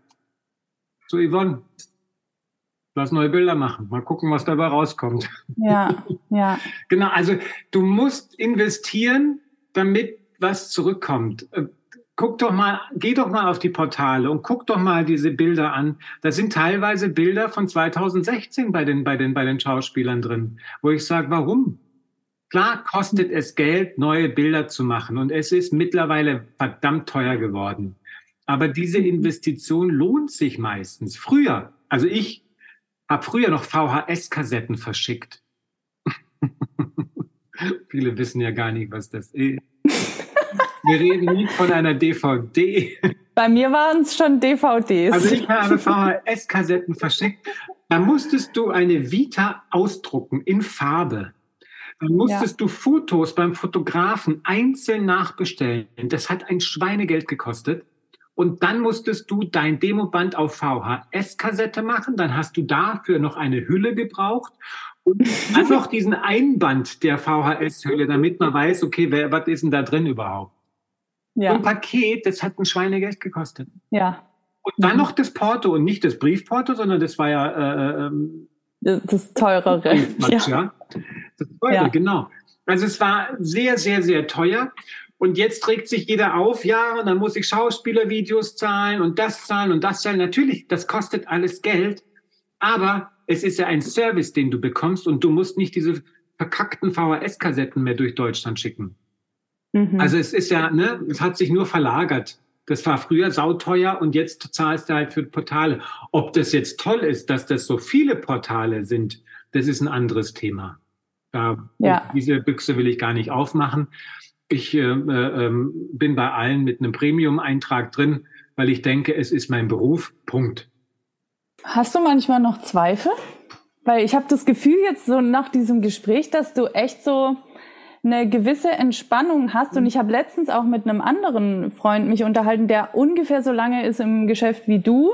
Zu Yvonne. Lass neue Bilder machen. Mal gucken, was dabei rauskommt. Ja, ja. [laughs] genau, also du musst investieren, damit was zurückkommt. Äh, guck doch mal, geh doch mal auf die Portale und guck doch mal diese Bilder an. Da sind teilweise Bilder von 2016 bei den, bei den, bei den Schauspielern drin, wo ich sage, warum? Klar kostet es Geld, neue Bilder zu machen und es ist mittlerweile verdammt teuer geworden. Aber diese. Investition lohnt sich meistens. Früher, also ich habe früher noch VHS-Kassetten verschickt. [laughs] Viele wissen ja gar nicht, was das ist. Wir reden nicht von einer DVD. Bei mir waren es schon DVDs. Also ich habe VHS-Kassetten verschickt. Da musstest du eine Vita ausdrucken in Farbe. Dann musstest ja. du Fotos beim Fotografen einzeln nachbestellen. Das hat ein Schweinegeld gekostet. Und dann musstest du dein Demoband auf VHS-Kassette machen. Dann hast du dafür noch eine Hülle gebraucht und [laughs] dann noch diesen Einband der VHS-Hülle, damit man weiß, okay, wer, was ist denn da drin überhaupt? Ja. ein Paket, das hat ein Schweinegeld gekostet. Ja. Und dann mhm. noch das Porto und nicht das Briefporto, sondern das war ja äh, ähm, das teurere. ja. ja. Das teure, ja. genau. Also es war sehr, sehr, sehr teuer. Und jetzt regt sich jeder auf, ja, und dann muss ich Schauspielervideos zahlen und das zahlen und das zahlen. Natürlich, das kostet alles Geld, aber es ist ja ein Service, den du bekommst und du musst nicht diese verkackten VHS-Kassetten mehr durch Deutschland schicken. Mhm. Also es ist ja, ne, es hat sich nur verlagert. Das war früher sauteuer und jetzt zahlst du halt für Portale. Ob das jetzt toll ist, dass das so viele Portale sind, das ist ein anderes Thema. Da, ja. Diese Büchse will ich gar nicht aufmachen. Ich äh, äh, bin bei allen mit einem Premium-Eintrag drin, weil ich denke, es ist mein Beruf. Punkt. Hast du manchmal noch Zweifel? Weil ich habe das Gefühl jetzt so nach diesem Gespräch, dass du echt so eine gewisse Entspannung hast. Und ich habe letztens auch mit einem anderen Freund mich unterhalten, der ungefähr so lange ist im Geschäft wie du,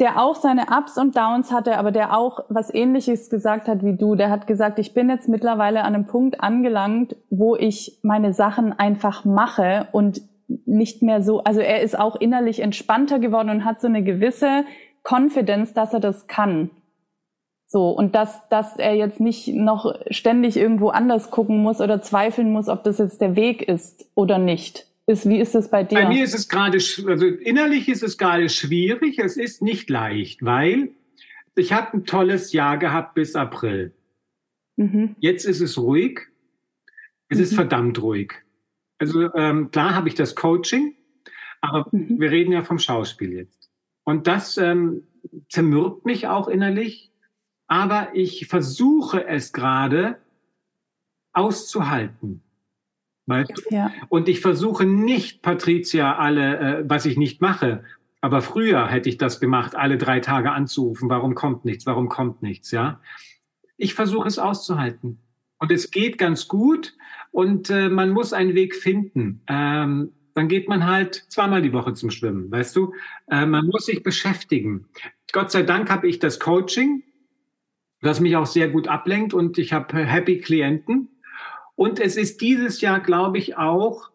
der auch seine Ups und Downs hatte, aber der auch was ähnliches gesagt hat wie du. Der hat gesagt, ich bin jetzt mittlerweile an einem Punkt angelangt, wo ich meine Sachen einfach mache und nicht mehr so, also er ist auch innerlich entspannter geworden und hat so eine gewisse Confidence, dass er das kann. So, und dass, dass er jetzt nicht noch ständig irgendwo anders gucken muss oder zweifeln muss, ob das jetzt der Weg ist oder nicht. Ist, wie ist es bei dir? Bei mir ist es gerade, also innerlich ist es gerade schwierig. Es ist nicht leicht, weil ich habe ein tolles Jahr gehabt bis April. Mhm. Jetzt ist es ruhig. Es mhm. ist verdammt ruhig. Also ähm, klar habe ich das Coaching, aber mhm. wir reden ja vom Schauspiel jetzt. Und das ähm, zermürbt mich auch innerlich aber ich versuche es gerade auszuhalten. Weißt du? ja. Und ich versuche nicht, Patricia, alle, äh, was ich nicht mache, aber früher hätte ich das gemacht, alle drei Tage anzurufen, warum kommt nichts, warum kommt nichts, ja. Ich versuche es auszuhalten. Und es geht ganz gut und äh, man muss einen Weg finden. Ähm, dann geht man halt zweimal die Woche zum Schwimmen, weißt du? Äh, man muss sich beschäftigen. Gott sei Dank habe ich das Coaching, was mich auch sehr gut ablenkt und ich habe happy Klienten. Und es ist dieses Jahr, glaube ich, auch,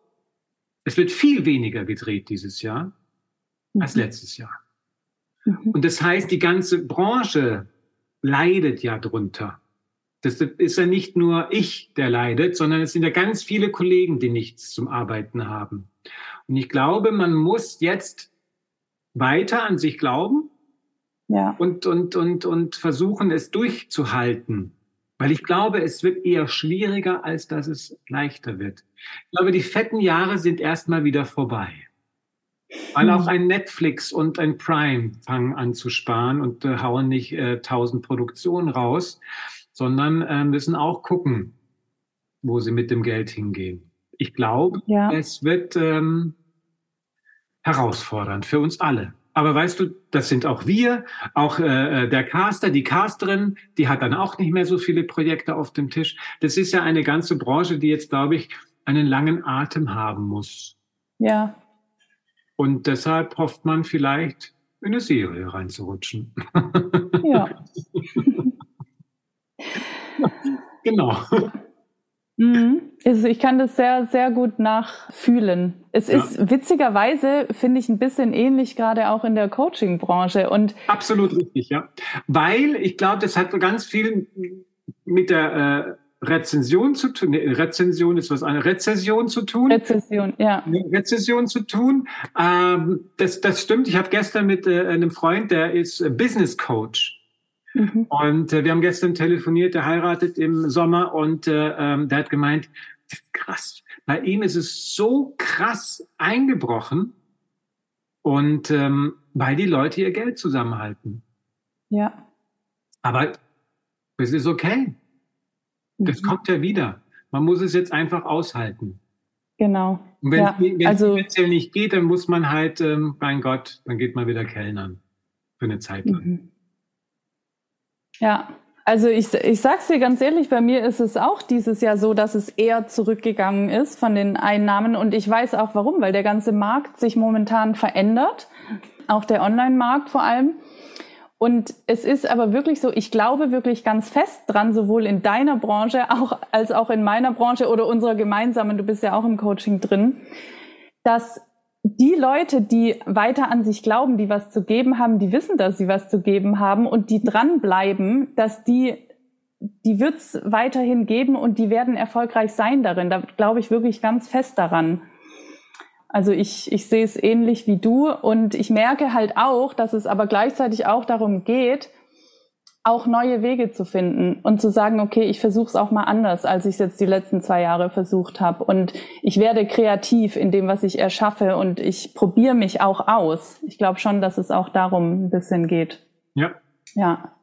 es wird viel weniger gedreht dieses Jahr mhm. als letztes Jahr. Mhm. Und das heißt, die ganze Branche leidet ja drunter. Das ist ja nicht nur ich, der leidet, sondern es sind ja ganz viele Kollegen, die nichts zum Arbeiten haben. Und ich glaube, man muss jetzt weiter an sich glauben, ja. und, und, und, und versuchen es durchzuhalten. Weil ich glaube, es wird eher schwieriger, als dass es leichter wird. Ich glaube, die fetten Jahre sind erstmal wieder vorbei. Weil auch ein Netflix und ein Prime fangen an zu sparen und äh, hauen nicht äh, tausend äh, Produktionen raus, sondern äh, müssen auch gucken, wo sie mit dem Geld hingehen. Ich glaube, ja. es wird ähm, herausfordernd für uns alle. Aber weißt du, das sind auch wir, auch äh, äh, der Caster, die Casterin, die hat dann auch nicht mehr so viele Projekte auf dem Tisch. Das ist ja eine ganze Branche, die jetzt, glaube ich, einen langen Atem haben muss. Ja. Und deshalb hofft man vielleicht, in eine Serie reinzurutschen. Ja. [laughs] genau. [laughs] Also ich kann das sehr, sehr gut nachfühlen. Es ja. ist witzigerweise, finde ich, ein bisschen ähnlich, gerade auch in der Coaching-Branche. Und Absolut richtig, ja. Weil ich glaube, das hat ganz viel mit der äh, Rezension zu tun. Nee, Rezension ist was eine Rezession zu tun. Rezession, ja. Rezession zu tun. Ähm, das, das stimmt. Ich habe gestern mit äh, einem Freund, der ist Business Coach. Mhm. Und äh, wir haben gestern telefoniert, der heiratet im Sommer und äh, ähm, der hat gemeint, krass. Bei ihm ist es so krass eingebrochen und ähm, weil die Leute ihr Geld zusammenhalten. Ja. Aber es ist okay. Das mhm. kommt ja wieder. Man muss es jetzt einfach aushalten. Genau. Und wenn ja, es also, finanziell nicht geht, dann muss man halt, ähm, mein Gott, dann geht man wieder Kellnern für eine Zeit lang. Mhm. Ja, also ich, ich sag's dir ganz ehrlich, bei mir ist es auch dieses Jahr so, dass es eher zurückgegangen ist von den Einnahmen und ich weiß auch warum, weil der ganze Markt sich momentan verändert, auch der Online-Markt vor allem. Und es ist aber wirklich so, ich glaube wirklich ganz fest dran, sowohl in deiner Branche auch, als auch in meiner Branche oder unserer gemeinsamen, du bist ja auch im Coaching drin, dass die Leute, die weiter an sich glauben, die was zu geben haben, die wissen, dass sie was zu geben haben und die dranbleiben, dass die, die wird's weiterhin geben und die werden erfolgreich sein darin. Da glaube ich wirklich ganz fest daran. Also ich, ich sehe es ähnlich wie du und ich merke halt auch, dass es aber gleichzeitig auch darum geht, auch neue Wege zu finden und zu sagen, okay, ich versuche es auch mal anders, als ich es jetzt die letzten zwei Jahre versucht habe. Und ich werde kreativ in dem, was ich erschaffe und ich probiere mich auch aus. Ich glaube schon, dass es auch darum ein bisschen geht. Ja. Ja.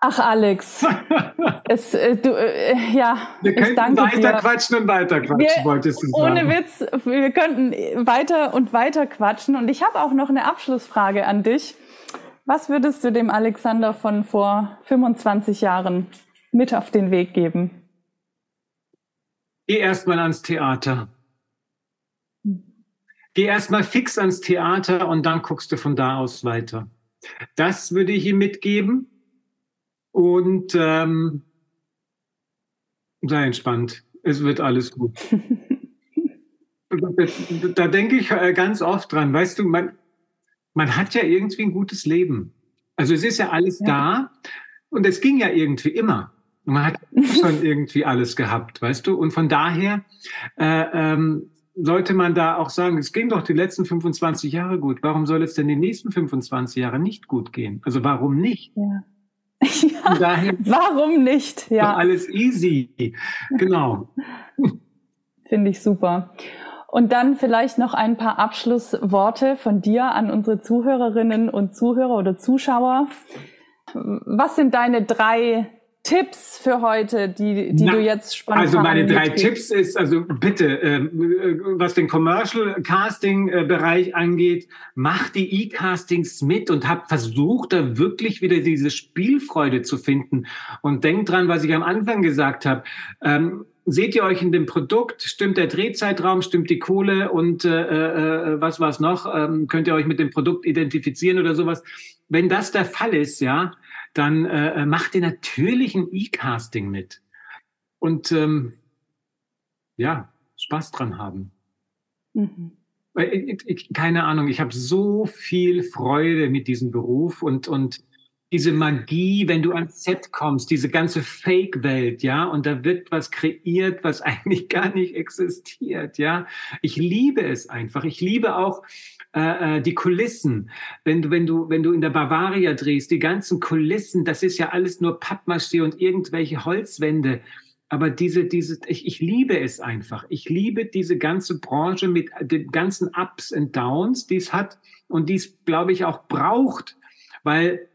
Ach, Alex. [laughs] es, äh, du, äh, ja, wir könnten weiter dir. quatschen und weiter quatschen, wir, wolltest du sagen. Ohne Witz, wir könnten weiter und weiter quatschen. Und ich habe auch noch eine Abschlussfrage an dich. Was würdest du dem Alexander von vor 25 Jahren mit auf den Weg geben? Geh erstmal ans Theater. Geh erstmal fix ans Theater und dann guckst du von da aus weiter. Das würde ich ihm mitgeben. Und ähm, sei entspannt. Es wird alles gut. [laughs] da denke ich äh, ganz oft dran. Weißt du, man, man hat ja irgendwie ein gutes Leben. Also es ist ja alles ja. da und es ging ja irgendwie immer. Man hat [laughs] schon irgendwie alles gehabt, weißt du? Und von daher äh, ähm, sollte man da auch sagen, es ging doch die letzten 25 Jahre gut. Warum soll es denn die nächsten 25 Jahre nicht gut gehen? Also warum nicht? Ja. [laughs] ja daher, warum nicht? Ja. Alles easy. Genau. Finde ich super. Und dann vielleicht noch ein paar Abschlussworte von dir an unsere Zuhörerinnen und Zuhörer oder Zuschauer. Was sind deine drei Tipps für heute, die, die Na, du jetzt spontan Also meine drei Tipps ist, also bitte, äh, was den Commercial Casting äh, Bereich angeht, mach die E-Castings mit und hab versucht, da wirklich wieder diese Spielfreude zu finden. Und denk dran, was ich am Anfang gesagt habe. Ähm, seht ihr euch in dem Produkt? Stimmt der Drehzeitraum? Stimmt die Kohle? Und äh, äh, was war's noch? Ähm, könnt ihr euch mit dem Produkt identifizieren oder sowas? Wenn das der Fall ist, ja, dann äh, macht ihr natürlich ein E-Casting mit. Und ähm, ja, Spaß dran haben. Mhm. Ich, ich, keine Ahnung, ich habe so viel Freude mit diesem Beruf und, und diese Magie, wenn du ans Set kommst, diese ganze Fake-Welt, ja, und da wird was kreiert, was [laughs] eigentlich gar nicht existiert, ja. Ich liebe es einfach. Ich liebe auch äh, äh, die Kulissen. Wenn du, wenn du, wenn du in der Bavaria drehst, die ganzen Kulissen, das ist ja alles nur Pappmaché und irgendwelche Holzwände. Aber diese, diese, ich, ich liebe es einfach. Ich liebe diese ganze Branche mit den ganzen Ups und Downs, die es hat und die es, glaube ich, auch braucht, weil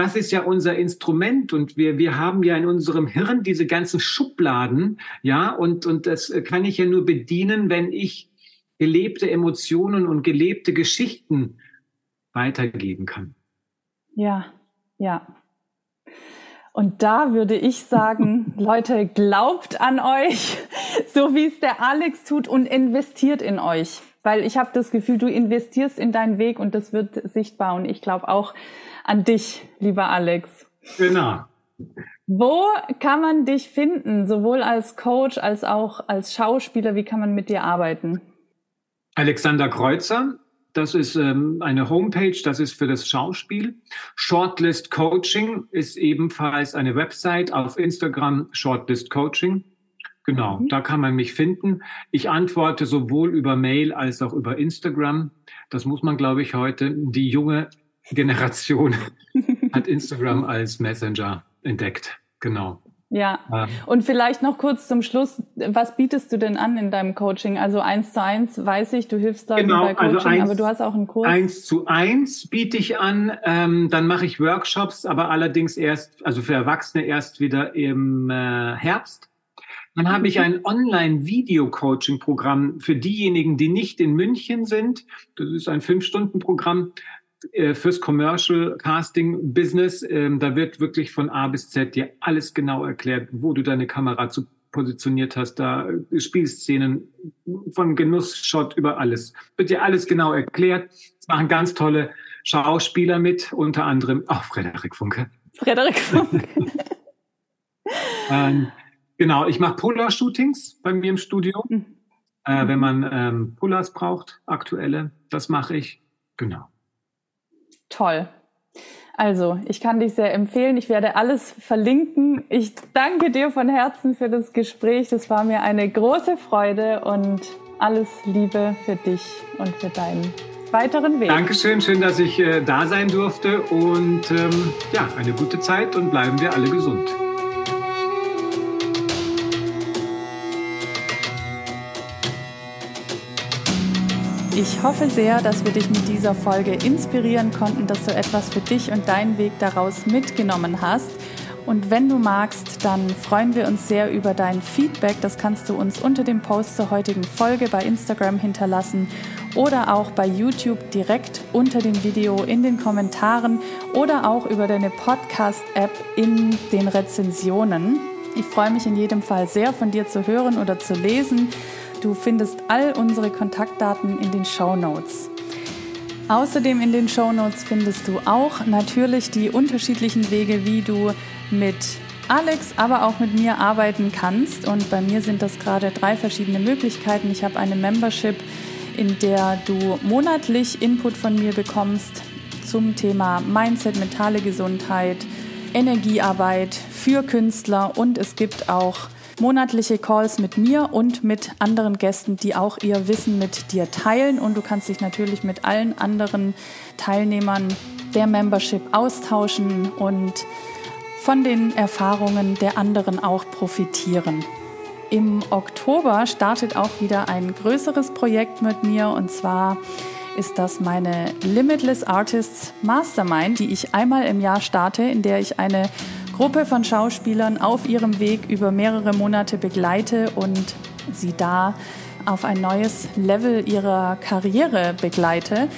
das ist ja unser Instrument und wir, wir haben ja in unserem Hirn diese ganzen Schubladen, ja, und, und das kann ich ja nur bedienen, wenn ich gelebte Emotionen und gelebte Geschichten weitergeben kann. Ja, ja. Und da würde ich sagen, [laughs] Leute, glaubt an euch, so wie es der Alex tut und investiert in euch. Weil ich habe das Gefühl, du investierst in deinen Weg und das wird sichtbar. Und ich glaube auch, an dich, lieber Alex. Genau. Wo kann man dich finden, sowohl als Coach als auch als Schauspieler? Wie kann man mit dir arbeiten? Alexander Kreuzer, das ist ähm, eine Homepage, das ist für das Schauspiel. Shortlist Coaching ist ebenfalls eine Website auf Instagram, Shortlist Coaching. Genau, mhm. da kann man mich finden. Ich antworte sowohl über Mail als auch über Instagram. Das muss man, glaube ich, heute. Die junge Generation [laughs] hat Instagram als Messenger entdeckt. Genau. Ja. ja. Und vielleicht noch kurz zum Schluss, was bietest du denn an in deinem Coaching? Also eins zu eins weiß ich, du hilfst Leuten genau, bei also Coaching, also eins, aber du hast auch einen Kurs. Eins zu eins biete ich an, ähm, dann mache ich Workshops, aber allerdings erst, also für Erwachsene erst wieder im äh, Herbst. Dann habe ich mhm. ein Online-Video-Coaching-Programm für diejenigen, die nicht in München sind. Das ist ein Fünf-Stunden-Programm. Äh, fürs Commercial Casting Business. Ähm, da wird wirklich von A bis Z dir alles genau erklärt, wo du deine Kamera zu positioniert hast, da Spielszenen von Genussshot über alles. Wird dir alles genau erklärt. Es machen ganz tolle Schauspieler mit, unter anderem auch Frederik Funke. Frederik Funke. [laughs] ähm, genau, ich mache Polar-Shootings bei mir im Studio. Mhm. Äh, wenn man ähm, Pullers braucht, aktuelle, das mache ich. Genau. Toll. Also, ich kann dich sehr empfehlen. Ich werde alles verlinken. Ich danke dir von Herzen für das Gespräch. Das war mir eine große Freude und alles Liebe für dich und für deinen weiteren Weg. Dankeschön, schön, dass ich äh, da sein durfte und ähm, ja, eine gute Zeit und bleiben wir alle gesund. Ich hoffe sehr, dass wir dich mit dieser Folge inspirieren konnten, dass du etwas für dich und deinen Weg daraus mitgenommen hast. Und wenn du magst, dann freuen wir uns sehr über dein Feedback. Das kannst du uns unter dem Post zur heutigen Folge bei Instagram hinterlassen oder auch bei YouTube direkt unter dem Video in den Kommentaren oder auch über deine Podcast-App in den Rezensionen. Ich freue mich in jedem Fall sehr von dir zu hören oder zu lesen. Du findest all unsere Kontaktdaten in den Show Notes. Außerdem in den Show Notes findest du auch natürlich die unterschiedlichen Wege, wie du mit Alex, aber auch mit mir arbeiten kannst. Und bei mir sind das gerade drei verschiedene Möglichkeiten. Ich habe eine Membership, in der du monatlich Input von mir bekommst zum Thema Mindset, mentale Gesundheit, Energiearbeit für Künstler und es gibt auch monatliche Calls mit mir und mit anderen Gästen, die auch ihr Wissen mit dir teilen und du kannst dich natürlich mit allen anderen Teilnehmern der Membership austauschen und von den Erfahrungen der anderen auch profitieren. Im Oktober startet auch wieder ein größeres Projekt mit mir und zwar ist das meine Limitless Artists Mastermind, die ich einmal im Jahr starte, in der ich eine Gruppe von Schauspielern auf ihrem Weg über mehrere Monate begleite und sie da auf ein neues Level ihrer Karriere begleite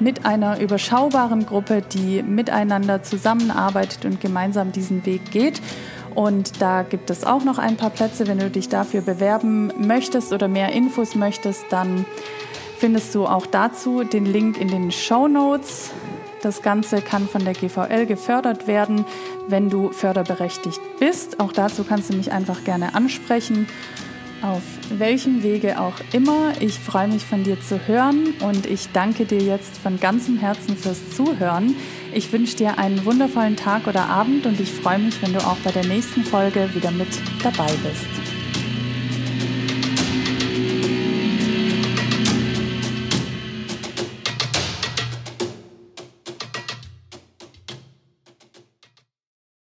mit einer überschaubaren Gruppe, die miteinander zusammenarbeitet und gemeinsam diesen Weg geht. Und da gibt es auch noch ein paar Plätze. Wenn du dich dafür bewerben möchtest oder mehr Infos möchtest, dann findest du auch dazu den Link in den Show Notes. Das Ganze kann von der GVL gefördert werden, wenn du förderberechtigt bist. Auch dazu kannst du mich einfach gerne ansprechen auf welchem Wege auch immer. Ich freue mich von dir zu hören und ich danke dir jetzt von ganzem Herzen fürs Zuhören. Ich wünsche dir einen wundervollen Tag oder Abend und ich freue mich, wenn du auch bei der nächsten Folge wieder mit dabei bist.